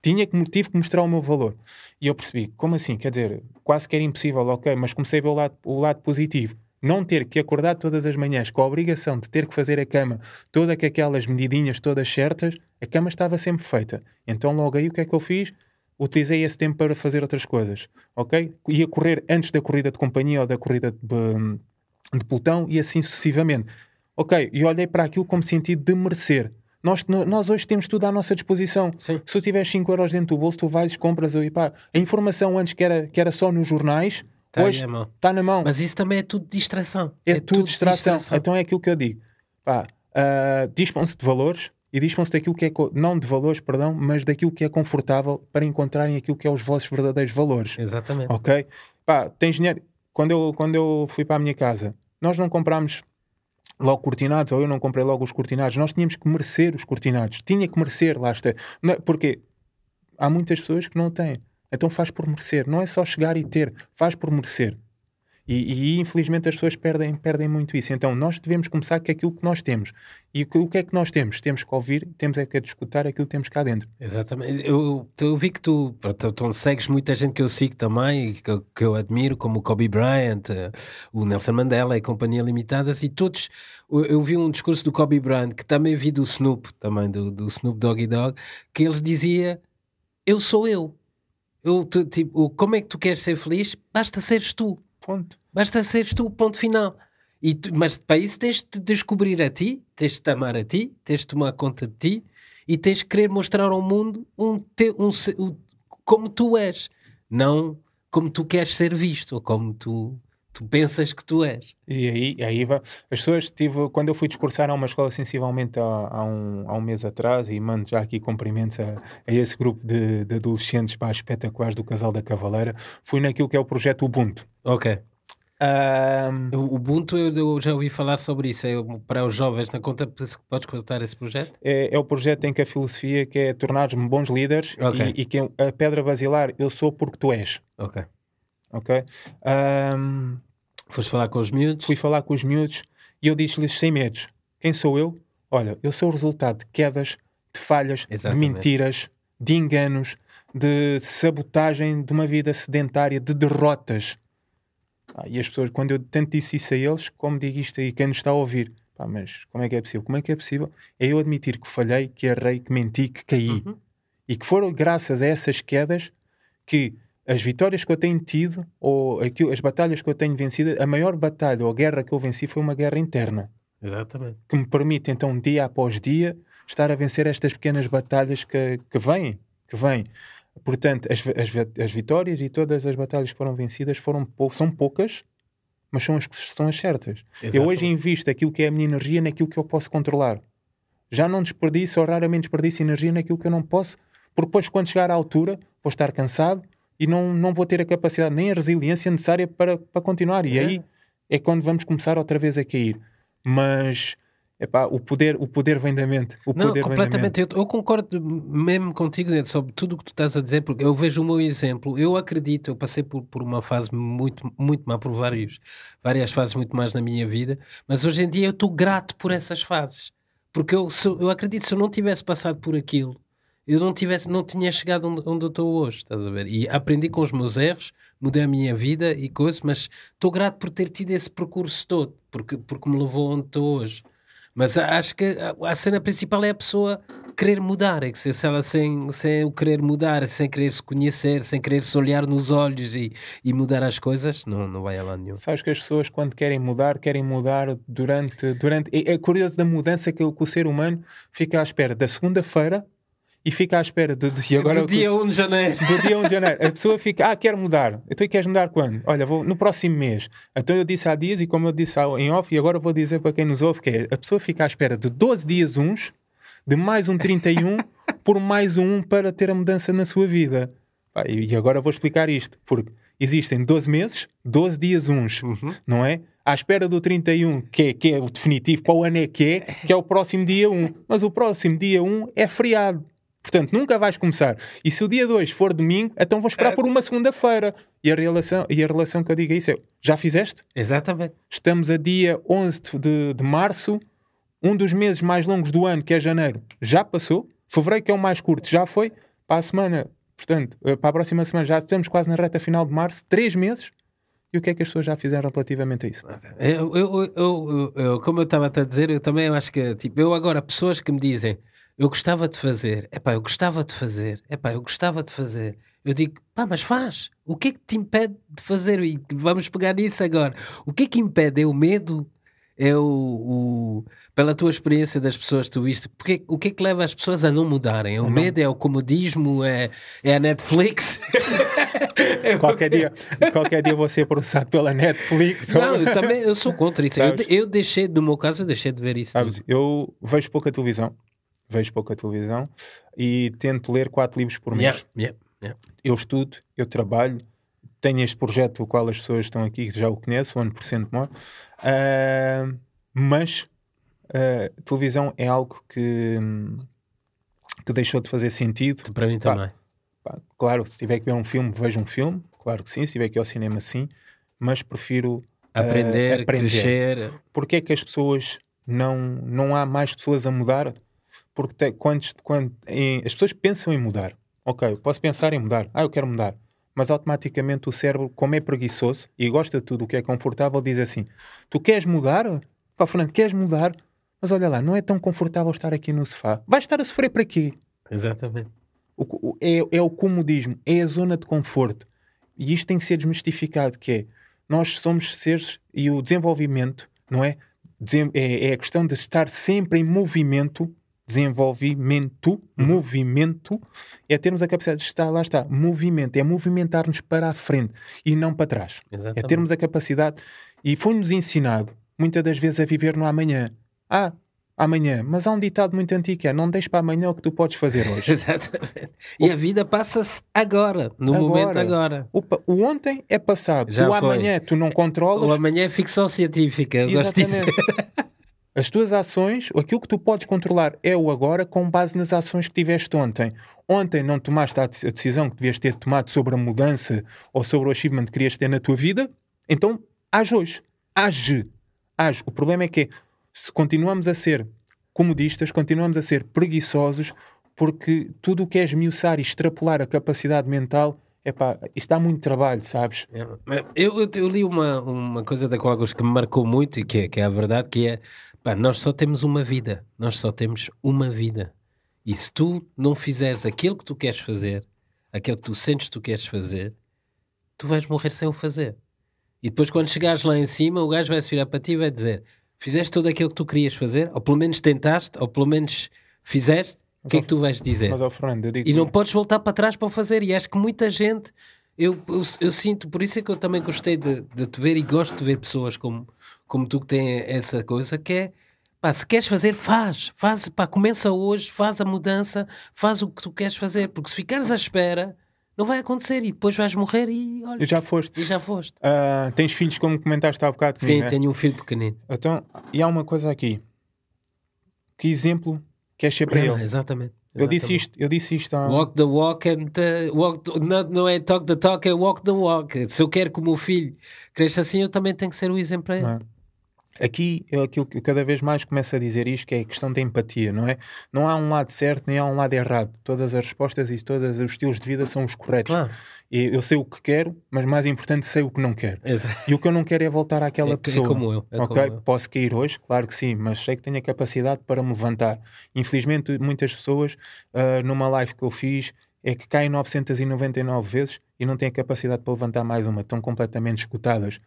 Tinha que, tive que mostrar o meu valor. E eu percebi: como assim? Quer dizer, quase que era impossível, ok, mas comecei a ver o lado, o lado positivo. Não ter que acordar todas as manhãs com a obrigação de ter que fazer a cama, todas aquelas medidinhas todas certas, a cama estava sempre feita. Então logo aí o que é que eu fiz? utilizei esse tempo para fazer outras coisas, ok? Ia correr antes da corrida de companhia ou da corrida de, de pelotão e assim sucessivamente. Ok, e olhei para aquilo como sentido de merecer. Nós, nós hoje temos tudo à nossa disposição. Sim. Se tu tiveres 5 euros dentro do bolso, tu vais, compras e pá. A informação antes que era, que era só nos jornais, tá hoje está na mão. Mas isso também é tudo distração. É, é tudo, distração. distração. Então é aquilo que eu digo. Pá, uh, dispõe-se de valores, e dispõe-se daquilo que é, não de valores, perdão, mas daquilo que é confortável para encontrarem aquilo que é os vossos verdadeiros valores. Exatamente. Ok? Pá, tens dinheiro. Quando eu, quando eu fui para a minha casa, nós não comprámos logo cortinados, ou eu não comprei logo os cortinados, nós tínhamos que merecer os cortinados, tinha que merecer, lá está. Porque há muitas pessoas que não têm, então faz por merecer, não é só chegar e ter, faz por merecer. E, e, infelizmente as pessoas perdem, perdem muito isso. Então nós devemos começar com aquilo que nós temos. E o que, é que nós temos? Temos que ouvir, temos é que escutar aquilo que temos cá dentro. Exatamente. Eu, eu vi que tu, tu, tu, segues muita gente que eu sigo também, que, que eu admiro, como o Kobe Bryant, eh, o Nelson Mandela e Companhia Limitadas, e todos. Eu, vi um discurso do Kobe Bryant, que também vi do Snoop, também do, do Snoop Doggy Dog, que eles dizia: Eu sou eu. Eu tu, tipo, como é que tu queres ser feliz? Basta seres tu. Ponto. Basta seres tu, ponto final. E tu, mas para isso tens de descobrir a ti, tens de te amar a ti, tens de tomar conta de ti e tens de querer mostrar ao mundo um, um, um, como tu és, não como tu queres ser visto ou como tu, tu pensas que tu és. E aí, aí as pessoas, tive, quando eu fui discursar a uma escola sensivelmente há, há, um, há um mês atrás, e mando já aqui cumprimentos a, a esse grupo de, de adolescentes pá, espetaculares do Casal da Cavaleira, fui naquilo que é o projeto Ubuntu. Ok. Um... O Ubuntu, eu, já ouvi falar sobre isso, é para os jovens. Na conta, podes contar esse projeto? É, é o projeto em que a filosofia que é tornar-nos bons líderes okay. e, e, que a pedra basilar, eu sou porque tu és. Ok. Ok? Um... Foste falar com os miúdos? Fui falar com os miúdos e eu disse-lhes sem medos: quem sou eu? Olha, eu sou o resultado de quedas, de falhas, Exatamente. de mentiras, de enganos, de sabotagem de uma vida sedentária, de derrotas ah, e as pessoas, quando eu tanto disse isso a eles, como digo isto aí, quem nos está a ouvir, pá, mas como é que é possível? Como é que é possível? É eu admitir que falhei, que errei, que menti, que caí. Uhum. E que foram graças a essas quedas que as vitórias que eu tenho tido, ou aquilo, as batalhas que eu tenho vencido, a maior batalha ou guerra que eu venci foi uma guerra interna. Exatamente. Que me permite, então, dia após dia, estar a vencer estas pequenas batalhas que, que vêm, que vêm. Portanto, as, as, as, vitórias e todas as batalhas que foram vencidas foram pou, são poucas, mas são as que são as certas. Exato. Eu hoje invisto aquilo que é a minha energia naquilo que eu posso controlar. Já não desperdiço ou raramente desperdiço energia naquilo que eu não posso, porque depois, quando chegar à altura, vou estar cansado e não, não vou ter a capacidade nem a resiliência necessária para, para continuar. E é. aí é quando vamos começar outra vez a cair. Mas Epá, o poder, o poder vem da mente. O não, poder completamente. Eu, eu, concordo mesmo contigo sobre tudo o que tu estás a dizer, porque eu vejo o meu exemplo. Eu acredito, eu passei por, por uma fase muito, muito má, por vários, várias fases muito mais na minha vida, mas hoje em dia eu estou grato por essas fases. Porque eu, se, eu acredito, se eu não tivesse passado por aquilo, eu não tivesse, não tinha chegado onde, onde eu estou hoje, estás a ver? E aprendi com os meus erros, mudei a minha vida e coisas, mas estou grato por ter tido esse percurso todo, porque, porque me levou onde estou hoje. Mas acho que a cena principal é a pessoa querer mudar. É que se ela sem, sem o querer mudar, sem querer se conhecer, sem querer se olhar nos olhos e, e mudar as coisas, não, não vai a lá nenhum. Sabes que as pessoas, quando querem mudar, querem mudar durante. durante é, é curioso da mudança que, que o ser humano fica à espera da segunda-feira e fica à espera de, de agora do dia 1 de janeiro. Do dia 1 de janeiro. A pessoa fica, ah, quero mudar. Então queres mudar quando? Olha, vou no próximo mês. Então eu disse há dias e como eu disse em off, e agora vou dizer para quem nos ouve, que é a pessoa fica à espera de 12 dias uns, de mais um 31, por mais um para ter a mudança na sua vida. E agora vou explicar isto, porque existem 12 meses, 12 dias uns, uhum. não é? À espera do 31, que é, que é o definitivo, para o ano é que é, que é o próximo dia 1. Mas o próximo dia 1 é feriado. Portanto, nunca vais começar. E se o dia 2 for domingo, então vou esperar por uma segunda-feira. E a, relação, e a relação que eu digo é isso: é, já fizeste? Exatamente. Estamos a dia 11 de, de março, um dos meses mais longos do ano, que é janeiro, já passou. Fevereiro, que é o mais curto, já foi. Para a semana, portanto, eh, para a próxima semana, já estamos quase na reta final de março, três meses. E o que é que as pessoas já fizeram relativamente a isso? Eu, eu, eu, eu como eu estava a dizer, eu também acho que, tipo, eu agora, pessoas que me dizem eu gostava de fazer, é pá, eu gostava de fazer, é pá, eu gostava de fazer. Eu digo, pá, mas faz. O que é que te impede de fazer? E vamos pegar nisso agora. O que é que impede? É o medo? É o, o pela tua experiência das pessoas que tu viste, porque, o que é que leva as pessoas a não mudarem? É o não. medo? É o comodismo? É, é a Netflix? é qualquer, dia, qualquer dia vou ser processado pela Netflix. Não, eu também eu sou contra isso. Eu, eu, deixei, no meu caso, eu deixei de ver isso. Sabes, eu vejo pouca televisão vejo pouca televisão e tento ler quatro livros por mês. Yeah, yeah. Eu estudo, eu trabalho, tenho este projeto, o qual as pessoas estão aqui, que já o conhecem, o 1% More, uh, mas uh, televisão é algo que, que deixou de fazer sentido. Para mim também. Pá, claro, se tiver que ver um filme, vejo um filme, claro que sim, se tiver que ir ao cinema, sim, mas prefiro aprender, uh, aprender. crescer. Porquê é que as pessoas não, não há mais pessoas a mudar? Porque quando, quando em, as pessoas pensam em mudar, ok, posso pensar em mudar, ah, eu quero mudar, mas automaticamente o cérebro, como é preguiçoso e gosta de tudo o que é confortável, diz assim: Tu queres mudar? Pá, Fernando, queres mudar? Mas olha lá, não é tão confortável estar aqui no sofá. Vais estar a sofrer para quê? Exatamente. O, o, é, é o comodismo, é a zona de conforto. E isto tem que ser desmistificado, que é, nós somos seres e o desenvolvimento, não é? É, é a questão de estar sempre em movimento desenvolvimento, uhum. movimento, é termos a capacidade de estar, lá está, movimento, é movimentar-nos para a frente e não para trás. É Exatamente. É termos a capacidade, e foi-nos ensinado, muitas das vezes, a viver no amanhã. Ah, amanhã, mas há um ditado muito antigo que é não deixes para amanhã o que tu podes fazer hoje. Exatamente. E o... a vida passa-se agora, no agora. momento agora. O, o, ontem é passado, Já o foi. amanhã tu não controlas. O amanhã é ficção científica, eu Exatamente. gosto disso. As tuas ações, aquilo que tu podes controlar é o agora com base nas ações que tiveste ontem. Ontem não tomaste a decisão que devias ter tomado sobre a mudança ou sobre o achievement que querias ter na tua vida, então age hoje. Age. Age. O problema é que se continuamos a ser comodistas, continuamos a ser preguiçosos, porque tudo o que é esmiuçar e extrapolar a capacidade mental Epá, isso dá muito trabalho, sabes? É, eu, eu, eu, li uma, uma coisa da qual que me marcou muito e que é, que é a verdade, que é Pá, nós só temos uma vida. Nós só temos uma vida. E se tu não fizeres aquilo que tu queres fazer, aquilo que tu sentes que tu queres fazer, tu vais morrer sem o fazer. E depois, quando chegares lá em cima, o gajo vai se virar para ti e vai dizer: Fizeste tudo aquilo que tu querias fazer, ou pelo menos tentaste, ou pelo menos fizeste, o que é que tu vais dizer? Mas, oh, Fernando, e não podes voltar para trás para o fazer. E acho que muita gente, eu, eu, eu, sinto, por isso é que eu também gostei de, de te ver e gosto de ver pessoas como como tu que tem essa coisa que é pá, se queres fazer, faz, faz, pá, começa hoje, faz a mudança, faz o que tu queres fazer, porque se ficares à espera, não vai acontecer e depois vais morrer e olha. E já foste. E já foste. Uh, tens filhos, como comentaste há bocado Sim, né? tenho um filho pequenino. Então, e há uma coisa aqui. Que exemplo queres ser para ele? Exatamente. Eu disse isto, eu disse isto. Há... Walk the walk and uh, walk the, não, não é talk the talk, é walk the walk. Se eu quero que o meu filho cresça assim, eu também tenho que ser o exemplo para ele. É? Aqui é aquilo que cada vez mais começa a dizer isto, que é a questão da empatia, não é? Não há um lado certo nem há um lado errado. Todas as respostas e todos os estilos de vida são os corretos. Ah. E eu sei o que quero, mas mais importante, sei o que não quero. Exato. E o que eu não quero é voltar àquela é, pessoa. É como eu. É ok, como eu. posso cair hoje, claro que sim, mas sei que tenho a capacidade para me levantar. Infelizmente, muitas pessoas, uh, numa live que eu fiz, é que caem 999 vezes e não têm a capacidade para levantar mais uma, estão completamente escutadas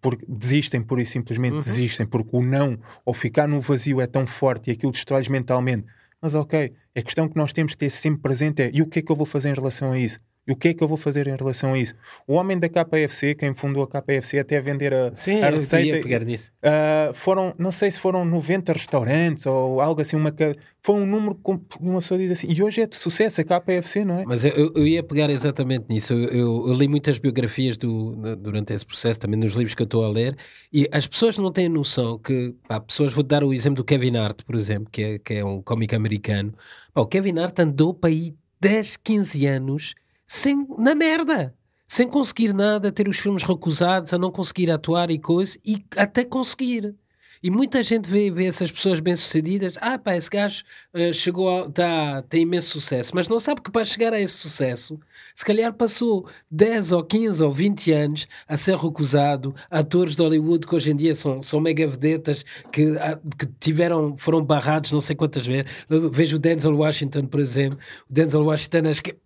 porque desistem, pura e simplesmente uhum. desistem, porque o não ou ficar no vazio é tão forte e aquilo destrói mentalmente. Mas ok, a questão que nós temos de ter sempre presente é: e o que é que eu vou fazer em relação a isso? E o que é que eu vou fazer em relação a isso? O homem da KFC, quem fundou a KFC, até vender a, Sim, a receita. Pegar nisso. Uh, foram, não sei se foram 90 restaurantes ou algo assim, uma, foi um número que uma pessoa diz assim, e hoje é de sucesso a KFC, não é? Mas eu, eu ia pegar exatamente nisso. Eu, eu, eu, li muitas biografias do, durante esse processo, também nos livros que eu estou a ler, e as pessoas não têm noção que, pá, pessoas, vou dar o exemplo do Kevin Hart, por exemplo, que é, que é um cómico americano. Pá, o Kevin Hart andou para aí 10, 15 anos sem, na merda, sem conseguir nada, ter os filmes recusados, a não conseguir atuar e coisa, e até conseguir. E muita gente vê, vê essas pessoas bem-sucedidas, ah pá, esse gajo uh, chegou a, tá, tem imenso sucesso, mas não sabe que para chegar a esse sucesso, se calhar passou 10 ou 15 ou 20 anos a ser recusado, atores de Hollywood que hoje em dia são, são mega vedetas, que, que tiveram, foram barrados não sei quantas vezes. vejo o Denzel Washington, por exemplo, o Denzel Washington acho que...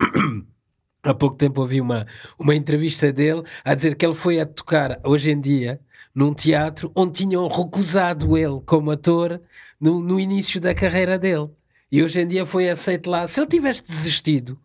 Há pouco tempo ouvi uma, uma entrevista dele a dizer que ele foi a tocar hoje em dia num teatro onde tinham recusado ele como ator no, no início da carreira dele. E hoje em dia foi aceito lá. Se ele tivesse desistido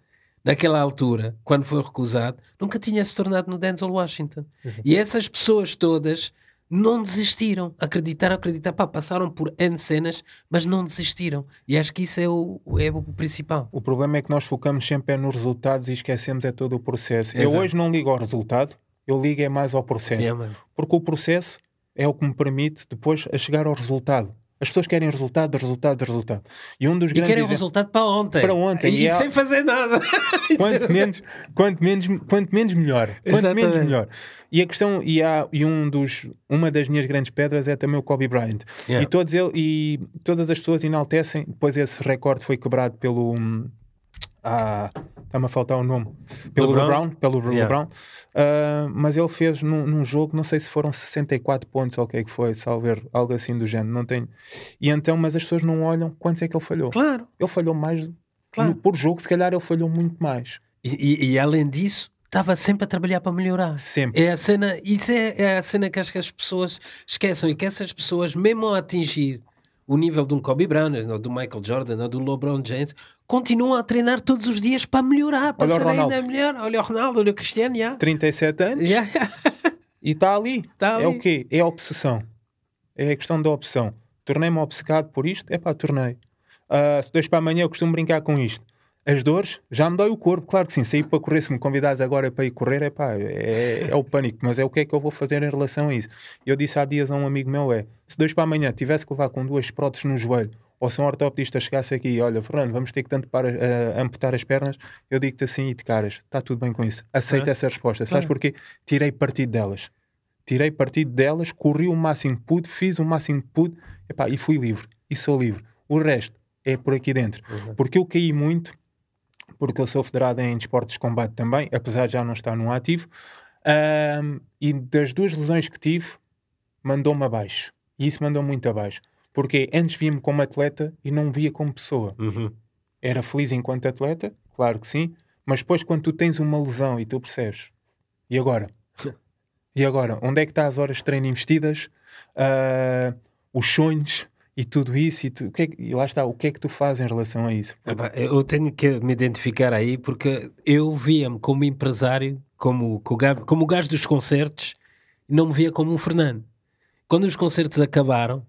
naquela altura, quando foi recusado, nunca tinha se tornado no Denzel Washington. Exato. E essas pessoas todas não desistiram. Acreditaram, acreditaram, pá, passaram por N cenas, mas não desistiram. E acho que isso é o, é o principal. O problema é que nós focamos sempre é nos resultados e esquecemos é todo o processo. Eu Exato. hoje não ligo ao resultado, eu ligo é mais ao processo. Sim. Porque o processo é o que me permite depois a chegar ao resultado. As pessoas querem resultado, resultado, resultado. E um dos E grandes querem exemplos- resultado para ontem. Para ontem. E, E é- sem fazer nada. É- quanto menos, quanto menos, quanto menos melhor. Quanto Exatamente. menos melhor. E a questão, e, há, e um dos, uma das minhas grandes pedras é também o Kobe Bryant. Yeah. E, todos ele, e todas as pessoas enaltecem, depois esse recorde foi quebrado pelo. hum, Ah, está-me a faltar o nome. Pelo LeBron? LeBron, pelo Yeah. LeBron. Ah, mas ele fez num, num jogo, não sei se foram 64 pontos ou o que é que foi, salver algo assim do género, não tenho. E então, mas as pessoas não olham quantos é que ele falhou. Claro. Ele falhou mais Claro. no- por jogo, se calhar ele falhou muito mais. E, e- e além disso, estava sempre a trabalhar para melhorar. Sempre. É a cena, isso é, é a cena que acho que as pessoas esquecem e que essas pessoas, mesmo a atingir o nível de um Kobe Bryant, ou do Michael Jordan, ou do LeBron James, continuam a treinar todos os dias para melhorar, para Olha ser ainda melhor. Olha o Ronaldo, olha o Cristiano, já. 37 anos Já, já. e está ali. Tá É ali. o quê? É a obsessão. É a questão da opção. Tornei-me obcecado por isto? É pá, tornei. Ah, se dois para amanhã eu costumo brincar com isto. As dores já me dói o corpo, claro que sim. Sair para correr, se me convidares agora para ir correr, é pá, é, é o pânico. Mas é o que é que eu vou fazer em relação a isso. Eu disse há dias a um amigo meu: é se dois para amanhã tivesse que levar com duas próteses no joelho, ou se um ortopedista chegasse aqui e olha, Fernando, vamos ter que tanto para ah, amputar as pernas, eu digo-te assim e de caras: está tudo bem com isso. Aceita Claro. essa resposta. Sabes porquê? Tirei partido delas tirei partido delas, corri o máximo que pude, fiz o máximo que pude epá, e fui livre. E sou livre. O resto é por aqui dentro. Uhum. Porque eu caí muito, porque eu sou federado em desportos de combate também, apesar de já não estar num ativo, ahm, e das duas lesões que tive, mandou-me abaixo. E isso mandou muito abaixo. Porque antes via-me como atleta e não via como pessoa. Uhum. Era feliz enquanto atleta, claro que sim, mas depois quando tu tens uma lesão e tu percebes, e agora? E agora? Onde é que está as horas de treino investidas? Ah, os sonhos e tudo isso? E, tu, que é e lá está, o que é que tu fazes em relação a isso? Eu tenho que me identificar aí porque eu via-me como empresário, como, como o gajo dos concertos, não me via como um Fernando. Quando os concertos acabaram,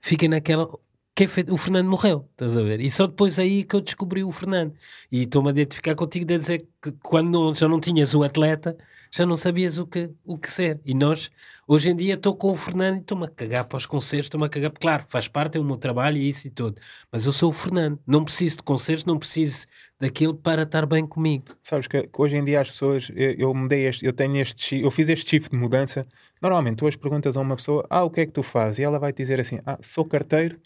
fiquei naquela. Que é feito- o Fernando morreu, estás a ver? E só depois aí que eu descobri o Fernando. E estou-me a identificar contigo de dizer que quando não- já não tinhas o atleta, já não sabias o que, o que ser. E nós, hoje em dia, estou com o Fernando e estou-me a cagar para os concertos, estou-me a cagar. Claro, faz parte, é o meu trabalho e isso e tudo. Mas eu sou o Fernando, não preciso de concertos, não preciso daquilo para estar bem comigo. Sabes que, que hoje em dia as pessoas, eu, eu mudei este, eu tenho este, eu fiz este shift de mudança. Normalmente tu hoje perguntas a uma pessoa, ah, o que é que tu fazes? E ela vai te dizer assim, ah, sou carteiro,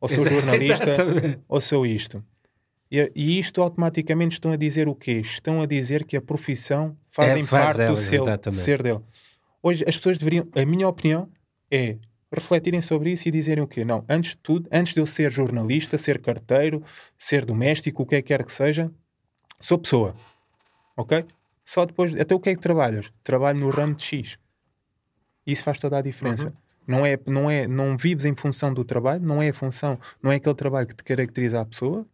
ou sou jornalista, ou sou isto. E, e isto automaticamente estão a dizer o quê? Estão a dizer que a profissão fazem É, faz parte dela, do seu exatamente. ser dele. Hoje as pessoas deveriam, a minha opinião é refletirem sobre isso e dizerem o quê? Não, antes de tudo, antes de eu ser jornalista, ser carteiro, ser doméstico, o que é que quer que seja, sou pessoa. Ok? Só depois, até o que é que trabalhas? Trabalho no ramo de X. Isso faz toda a diferença. Uhum. Não é, não é, não vives em função do trabalho, não é a função, não é aquele trabalho que te caracteriza a pessoa,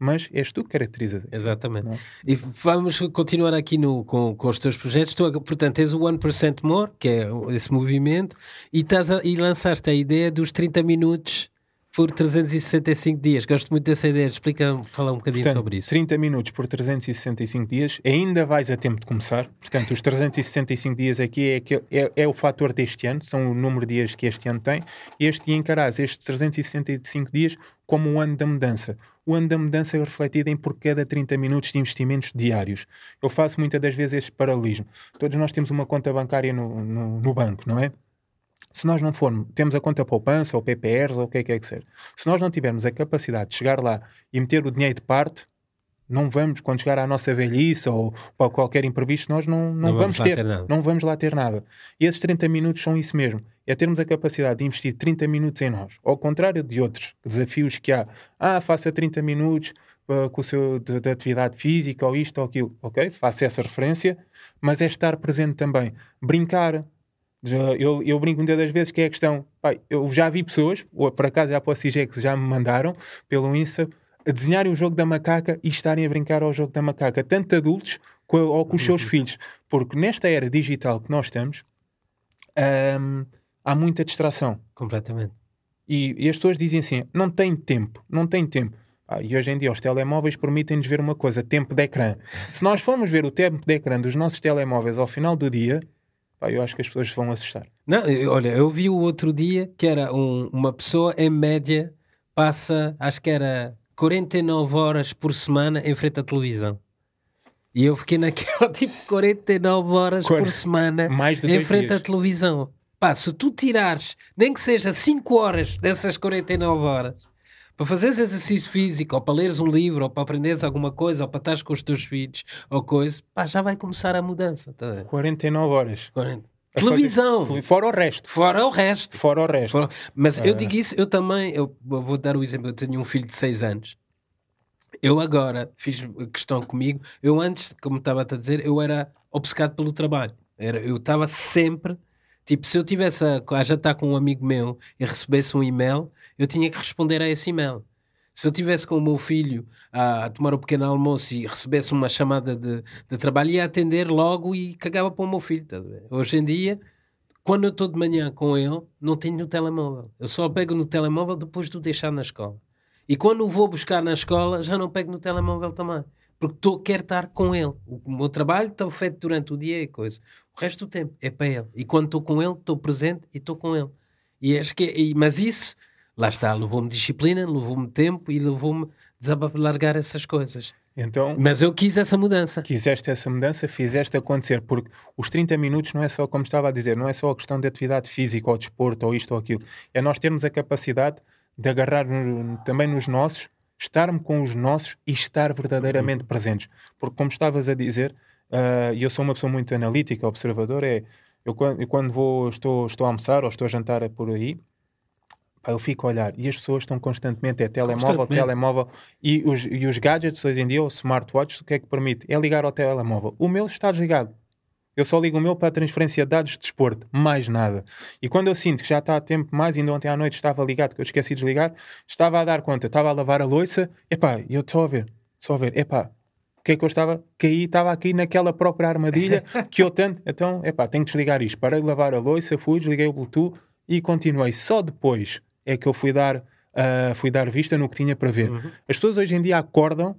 mas és tu que caracterizas. Exatamente. Não é? E vamos continuar aqui no, com, com os teus projetos. Tu, portanto, tens o 1% More, que é esse movimento, e, estás a- e lançaste a ideia dos 30 minutos por 365 dias. Gosto muito dessa ideia. Explica, fala um bocadinho Portanto, sobre isso. 30 minutos por 365 dias, ainda vais a tempo de começar. Portanto, os 365 dias aqui é, que- é, é o fator deste ano, são o número de dias que este ano tem. Este encarás estes 365 dias como o ano da mudança. O ano da mudança é refletido em por cada 30 minutos de investimentos diários. Eu faço muitas das vezes este paralelismo. Todos nós temos uma conta bancária no, no, no banco, não é? Se nós não formos, temos a conta poupança ou PPRs ou o que é que é que seja. Se nós não tivermos a capacidade de chegar lá e meter o dinheiro de parte, não vamos, quando chegar à nossa velhice ou para qualquer imprevisto, nós não, não, Não vamos vamos, lá ter, ter nada. não vamos lá ter nada. E esses 30 minutos são isso mesmo. É termos a capacidade de investir 30 minutos em nós. Ao contrário de outros desafios que há. Ah, faça 30 minutos ah, com o seu de, de atividade física ou isto ou aquilo. Ok, faça essa referência, mas é estar presente também. Brincar. Eu, eu brinco muitas das vezes que é a questão. Pai, eu já vi pessoas, ou por acaso já posso dizer que já me mandaram pelo Insta, a desenharem o jogo da macaca e estarem a brincar ao jogo da macaca, tanto adultos ou com os seus filhos. Porque nesta era digital que nós estamos, ahm, há muita distração. Completamente. E, e as pessoas dizem assim: não tem tempo, não tem tempo. Ah, e hoje em dia os telemóveis permitem-nos ver uma coisa: tempo de ecrã. Se nós formos ver o tempo de ecrã dos nossos telemóveis ao final do dia, pá, eu acho que as pessoas vão assustar. Não, eu- olha, eu vi o outro dia que era um- uma pessoa em média passa, acho que era 49 horas por semana em frente à televisão. E eu fiquei naquela tipo 49 horas Quar- por semana em frente à dias. televisão. Pá, se tu tirares, nem que seja 5 horas dessas 49 horas, para fazeres exercício físico, ou para leres um livro, ou para aprenderes alguma coisa, ou para estares com os teus filhos, ou coisa, pá, já vai começar a mudança. Tá a ver? 49 horas. 40. A coisa- Televisão, Tele- Fora o resto. fora o resto. Fora o resto. Fora- Mas eu Ah. digo isso, eu também, eu vou dar o exemplo, eu tenho um filho de 6 anos. Eu agora fiz questão comigo, eu antes, como estava a dizer, eu era obcecado pelo trabalho. Era, eu estava sempre, tipo, se eu tivesse a, jantar com um amigo meu e recebesse um e-mail, eu tinha que responder a esse e-mail. Se eu tivesse com o meu filho a, a tomar o pequeno almoço e recebesse uma chamada de, de trabalho, ia atender logo e cagava para o meu filho. ver? Hoje em dia, quando eu estou de manhã com ele, não tenho no telemóvel. Eu só pego no telemóvel depois de o deixar na escola. E quando o vou buscar na escola, já não pego no telemóvel também. Porque tô, quero estar com ele. O meu trabalho está feito durante o dia e coisa. O resto do tempo é para ele. E quando estou com ele, estou presente e estou com ele. E acho que, e- mas isso, lá está, levou-me disciplina, levou-me tempo e levou-me largar essas coisas. Então, Mas eu quis essa mudança. quiseste essa mudança, fizeste acontecer, porque os 30 minutos não é só, como estava a dizer, não é só a questão de atividade física ou desporto ou isto ou aquilo, é nós termos a capacidade de agarrar também nos nossos, estarmos com os nossos e estar verdadeiramente presentes. Porque, como estavas a dizer, ah, e eu sou uma pessoa muito analítica, observadora, é eu quando, eu quando vou, estou, estou a almoçar ou estou a jantar por aí, pá, eu fico a olhar e as pessoas estão constantemente, é telemóvel, Constantemente. telemóvel e os, e os gadgets hoje em dia, o smartwatch, o que é que permite? É ligar ao telemóvel. O meu está desligado. Eu só ligo o meu para a transferência de dados de desporto, mais nada. E quando eu sinto que já está a tempo mais, ainda ontem à noite estava ligado, que eu esqueci de desligar, estava a dar conta, estava a lavar a louça, epá, eu estou a ver, só a ver, epá, o que é que eu estava? Caí, estava aqui naquela própria armadilha que eu tanto, então, epá, tenho que desligar isto. Parei de lavar a louça, fui, desliguei o Bluetooth e continuei. Só depois é que eu fui dar, ah, fui dar vista no que tinha para ver. As pessoas hoje em dia acordam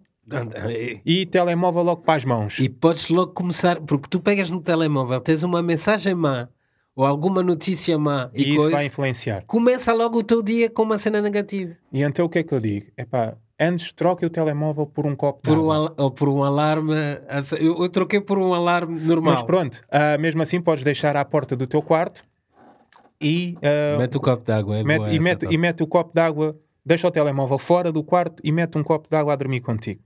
e telemóvel logo para as mãos. E podes logo começar, porque tu pegas no telemóvel, tens uma mensagem má ou alguma notícia má E, e, isso coisa, vai influenciar. começa logo o teu dia com uma cena negativa. E então o que é que eu digo? Epá, antes troque o telemóvel por um copo de Por um, al- ou por um alarme. Eu, eu troquei por um alarme normal. Mas pronto, ah, mesmo assim podes deixar à porta do teu quarto e, ah, Mete o copo de água. É mete, e, essa, mete, tá. e mete o copo de água, deixa o telemóvel fora do quarto e mete um copo de água a dormir contigo.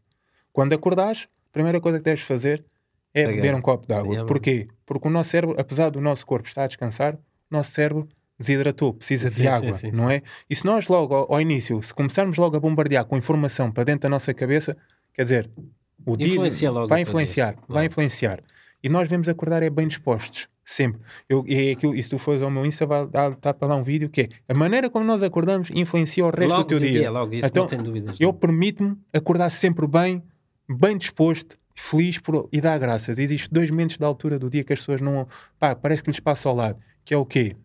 Quando acordares, a primeira coisa que deves fazer é beber um copo de água. Yeah, Porquê? Porque o nosso cérebro, apesar do nosso corpo estar a descansar, o nosso cérebro desidratou, precisa Sim, de sim, água, sim, não é? E se nós logo ao, ao início, se começarmos logo a bombardear com informação para dentro da nossa cabeça, quer dizer, o dia vai influenciar, dia. vai influenciar. E nós devemos acordar é bem dispostos, sempre. Eu, é aquilo, e se tu fores ao meu Insta, vai dar, para lá um vídeo que é a maneira como nós acordamos influencia o resto logo do teu do dia. logo, isso Então, não tem dúvidas. Eu permito-me acordar sempre bem, bem disposto, feliz por, e dar graças. Existem dois momentos da altura do dia que as pessoas não. Pá, parece que lhes passa ao lado. Que é o quê?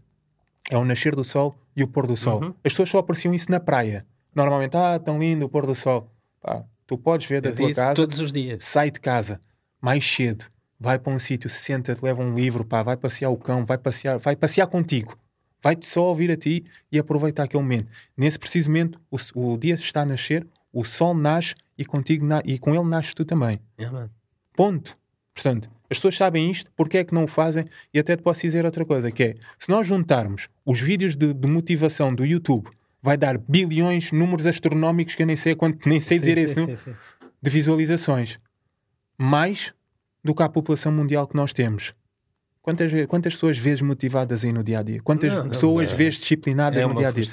É o nascer do sol e o pôr do sol. Uhum. As pessoas só apreciam isso na praia. Normalmente, ah, tão lindo o pôr do sol. Pá, tu podes ver da Eu tua casa, todos os dias. sai de casa mais cedo, vai para um sítio, senta-te, leva um livro, pá, vai passear o cão, vai passear, vai passear contigo. Vai-te só ouvir a ti e aproveitar aquele momento. Nesse preciso momento, o, o dia está a nascer, o sol nasce e contigo na- e com ele nasces tu também. Mano. Ponto. Portanto, as pessoas sabem isto, porque é que não o fazem? E até te posso dizer outra coisa, que é, se nós juntarmos os vídeos de, de motivação do YouTube, vai dar bilhões, números astronómicos que eu nem sei, quanto, nem sei dizer sim, esse sim, sim. de visualizações. Mais do que a população mundial que nós temos. Quantas, quantas pessoas vês motivadas aí no dia a dia? Quantas Não, não, pessoas é- vês disciplinadas É no dia a dia?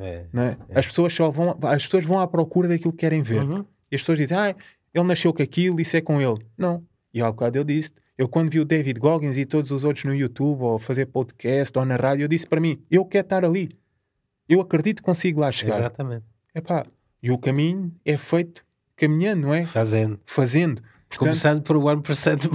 É. Não é? As pessoas só vão, as pessoas vão à procura daquilo que querem ver. Uhum. E as pessoas dizem, ah, ele nasceu com aquilo, isso é com ele. Não. E ao bocado eu disse, eu quando vi o David Goggins e todos os outros no YouTube, ou fazer podcast, ou na rádio, eu disse para mim, eu quero estar ali. Eu acredito que consigo lá chegar. Exatamente. Epá, e o caminho é feito caminhando, não é? Fazendo. Fazendo. Portanto, Começando por 1%.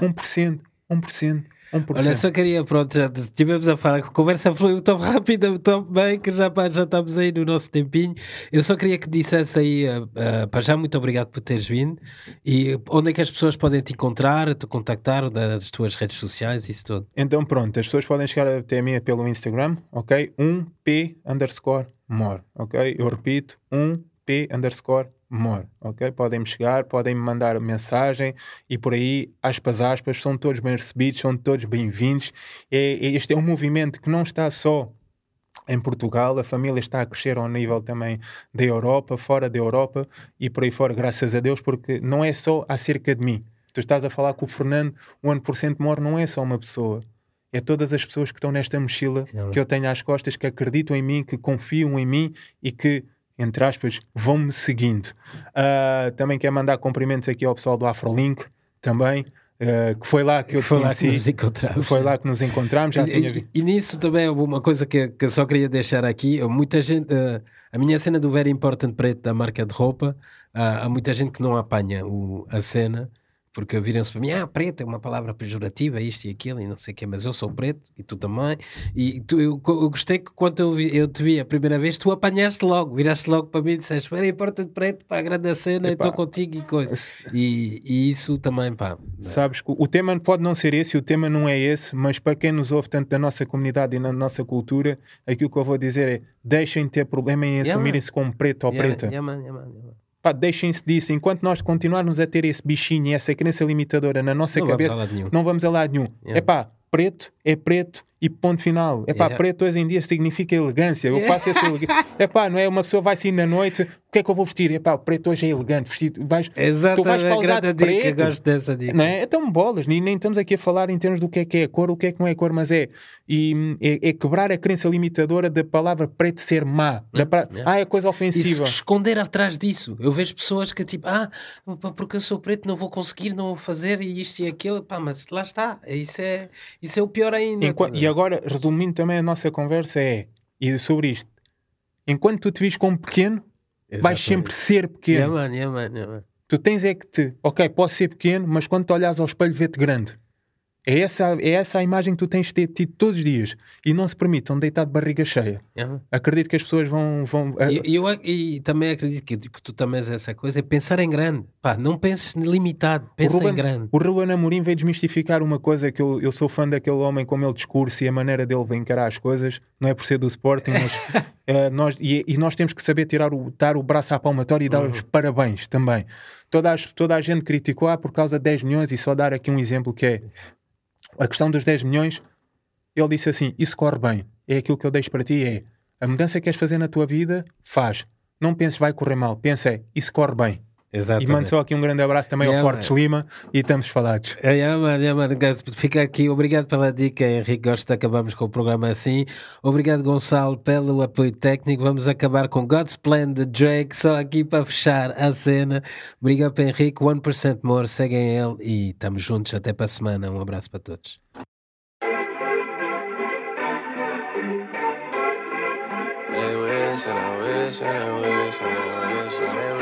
1%, 1%. 1%. Olha, só queria, pronto, já estivemos a falar, a conversa fluiu tão rápida, tão bem, que já, já estamos aí no nosso tempinho. Eu só queria que dissesse aí, uh, uh, para já, muito obrigado por teres vindo. E onde é que as pessoas podem te encontrar, te contactar, das tuas redes sociais, isso tudo? Então, pronto, as pessoas podem chegar até mim pelo Instagram, ok? 1p underscore more, ok? Eu repito, 1p underscore more, ok? Podem-me chegar, podem-me mandar mensagem e por aí, aspas, aspas, são todos bem recebidos, são todos bem-vindos. É, é, este é um movimento que não está só em Portugal, a família está a crescer ao nível também da Europa, fora da Europa e por aí fora, graças a Deus, porque não é só acerca de mim. Tu estás a falar com o Fernando, o 1% More não é só uma pessoa. É todas as pessoas que estão nesta mochila que eu tenho às costas, que acreditam em mim, que confiam em mim e que entre aspas, vão-me seguindo. Uh, também quero mandar cumprimentos aqui ao pessoal do Afrolink, também. Uh, que foi lá que eu foi conheci. Lá que nos encontramos. Foi lá que nos encontramos. Já e, tinha... e, e nisso também uma coisa que, que só queria deixar aqui. Muita gente, uh, a minha cena do Very Important Preto da marca de roupa, há muita gente que não apanha o, a cena porque viram-se para mim, ah, preto é uma palavra pejorativa, isto e aquilo, e não sei o quê, mas eu sou preto, e tu também, e tu, eu, eu gostei que quando eu, vi, eu te vi a primeira vez, tu apanhaste logo, viraste logo para mim e disseste, espera aí, porta de preto, para a grande cena, estou contigo e coisa. E, e, isso também, pá. Sabes que o tema pode não ser esse, o tema não é esse, mas para quem nos ouve tanto da nossa comunidade e na nossa cultura, aquilo que eu vou dizer é, deixem de ter problema em assumirem-se yeah, como preto ou yeah, preta. Yeah, man, yeah, man, Pá, deixem-se disso. Enquanto nós continuarmos a ter esse bichinho e essa crença limitadora na nossa não cabeça, vamos não vamos a lado nenhum. É yeah. pá, preto é preto e ponto final. É pá, yeah. preto hoje em dia significa elegância. Eu faço essa elegância. É pá, não é? Uma pessoa vai sair na noite, o que é que eu vou vestir? É pá, o preto hoje é elegante. Vestido, vais, Exato, tu vais para usar de preto. gosto dessa dica. Não é? Então, bolas, nem, nem estamos aqui a falar em termos do que é que é cor, o que é que não é cor, mas é, e, é, é quebrar a crença limitadora da palavra preto ser má. Da pra... Ah, é coisa ofensiva. E esconder atrás disso. Eu vejo pessoas que tipo, ah, porque eu sou preto não vou conseguir, não vou fazer e isto e aquilo. Pá, mas lá está. Isso é, isso é o pior ainda. Enquanto, e agora, resumindo também a nossa conversa é e sobre isto. Enquanto tu te vis como pequeno, Exatamente. vais sempre ser pequeno. Yeah, man, yeah, man, yeah, man. Tu tens é que te, ok, posso ser pequeno, mas quando te olhas ao espelho, vê-te grande. É essa, é essa a imagem que tu tens de ter tido todos os dias e não se permitam deitar de barriga cheia. Uhum. Acredito que as pessoas vão. vão e, eu, e também acredito que, que, tu também és essa coisa, é pensar em grande. Pá, não penses limitado, pensa Ruben, em grande. O Ruben Amorim veio desmistificar uma coisa que eu, eu sou fã daquele homem, como ele discurso e a maneira dele de encarar as coisas. Não é por ser do Sporting, mas uh, nós, e, e, nós temos que saber tirar o, dar o braço à palmatória e dar uhum. os parabéns também. Toda a, toda a gente criticou ah, por causa de 10 milhões e só dar aqui um exemplo que é a questão dos 10 milhões, ele disse assim: Isso corre bem, é aquilo que eu deixo para ti. É a mudança que queres fazer na tua vida, faz. Não penses vai correr mal, pensa é isso corre bem. Exatamente. E mando só aqui um grande abraço também yeah, ao Fortes man. Lima e estamos falados. É, yeah, man, yeah, man. Fica aqui, obrigado pela dica, Henrique. Gosto de acabarmos com o programa assim. Obrigado, Gonçalo, pelo apoio técnico. Vamos acabar com God's Plan de Drake, só aqui para fechar a cena. Obrigado para Henrique, 1% More, seguem ele e estamos juntos até para a semana. Um abraço para todos. And I wish and I wish and I wish and they wish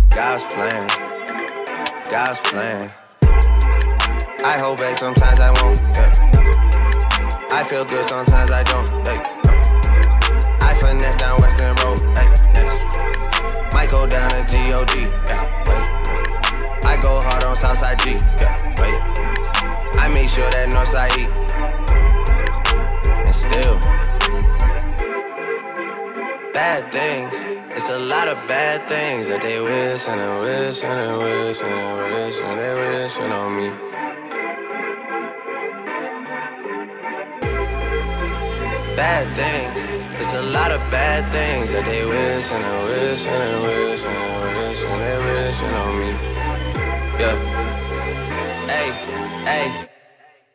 God's plan. God's plan. I hold back, sometimes I won't. Yeah. I feel good, sometimes I don't. Hey, no. I finesse down Western Road. Hey, next. Might go down to God. Yeah, wait. I go hard on Southside G. Yeah, wait. I make sure that Northside eat. And still, bad things. It's a lot of bad things that they wish and they wish and they wish and they wish and they wishing on me. Bad things. It's a lot of bad things that they wish and they wish and they wish and they wish and they wishing on me. Yeah. Hey, hey.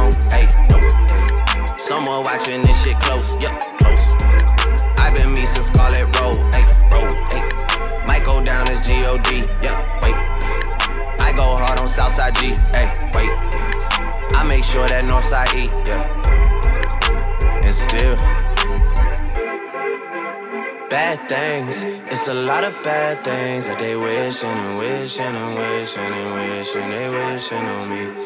own. Hey, no. Someone watching this shit close. Yup, close. I've been me since Scarlet Road. Hey, road. Hey. Might go down as G-O-D. Yeah, wait. I go hard on Southside G. Hey, wait. I make sure that Northside E. Yeah. And still. Bad things, it's a lot of bad things that they wishing and wishing and wishing and wishing they wishing on me.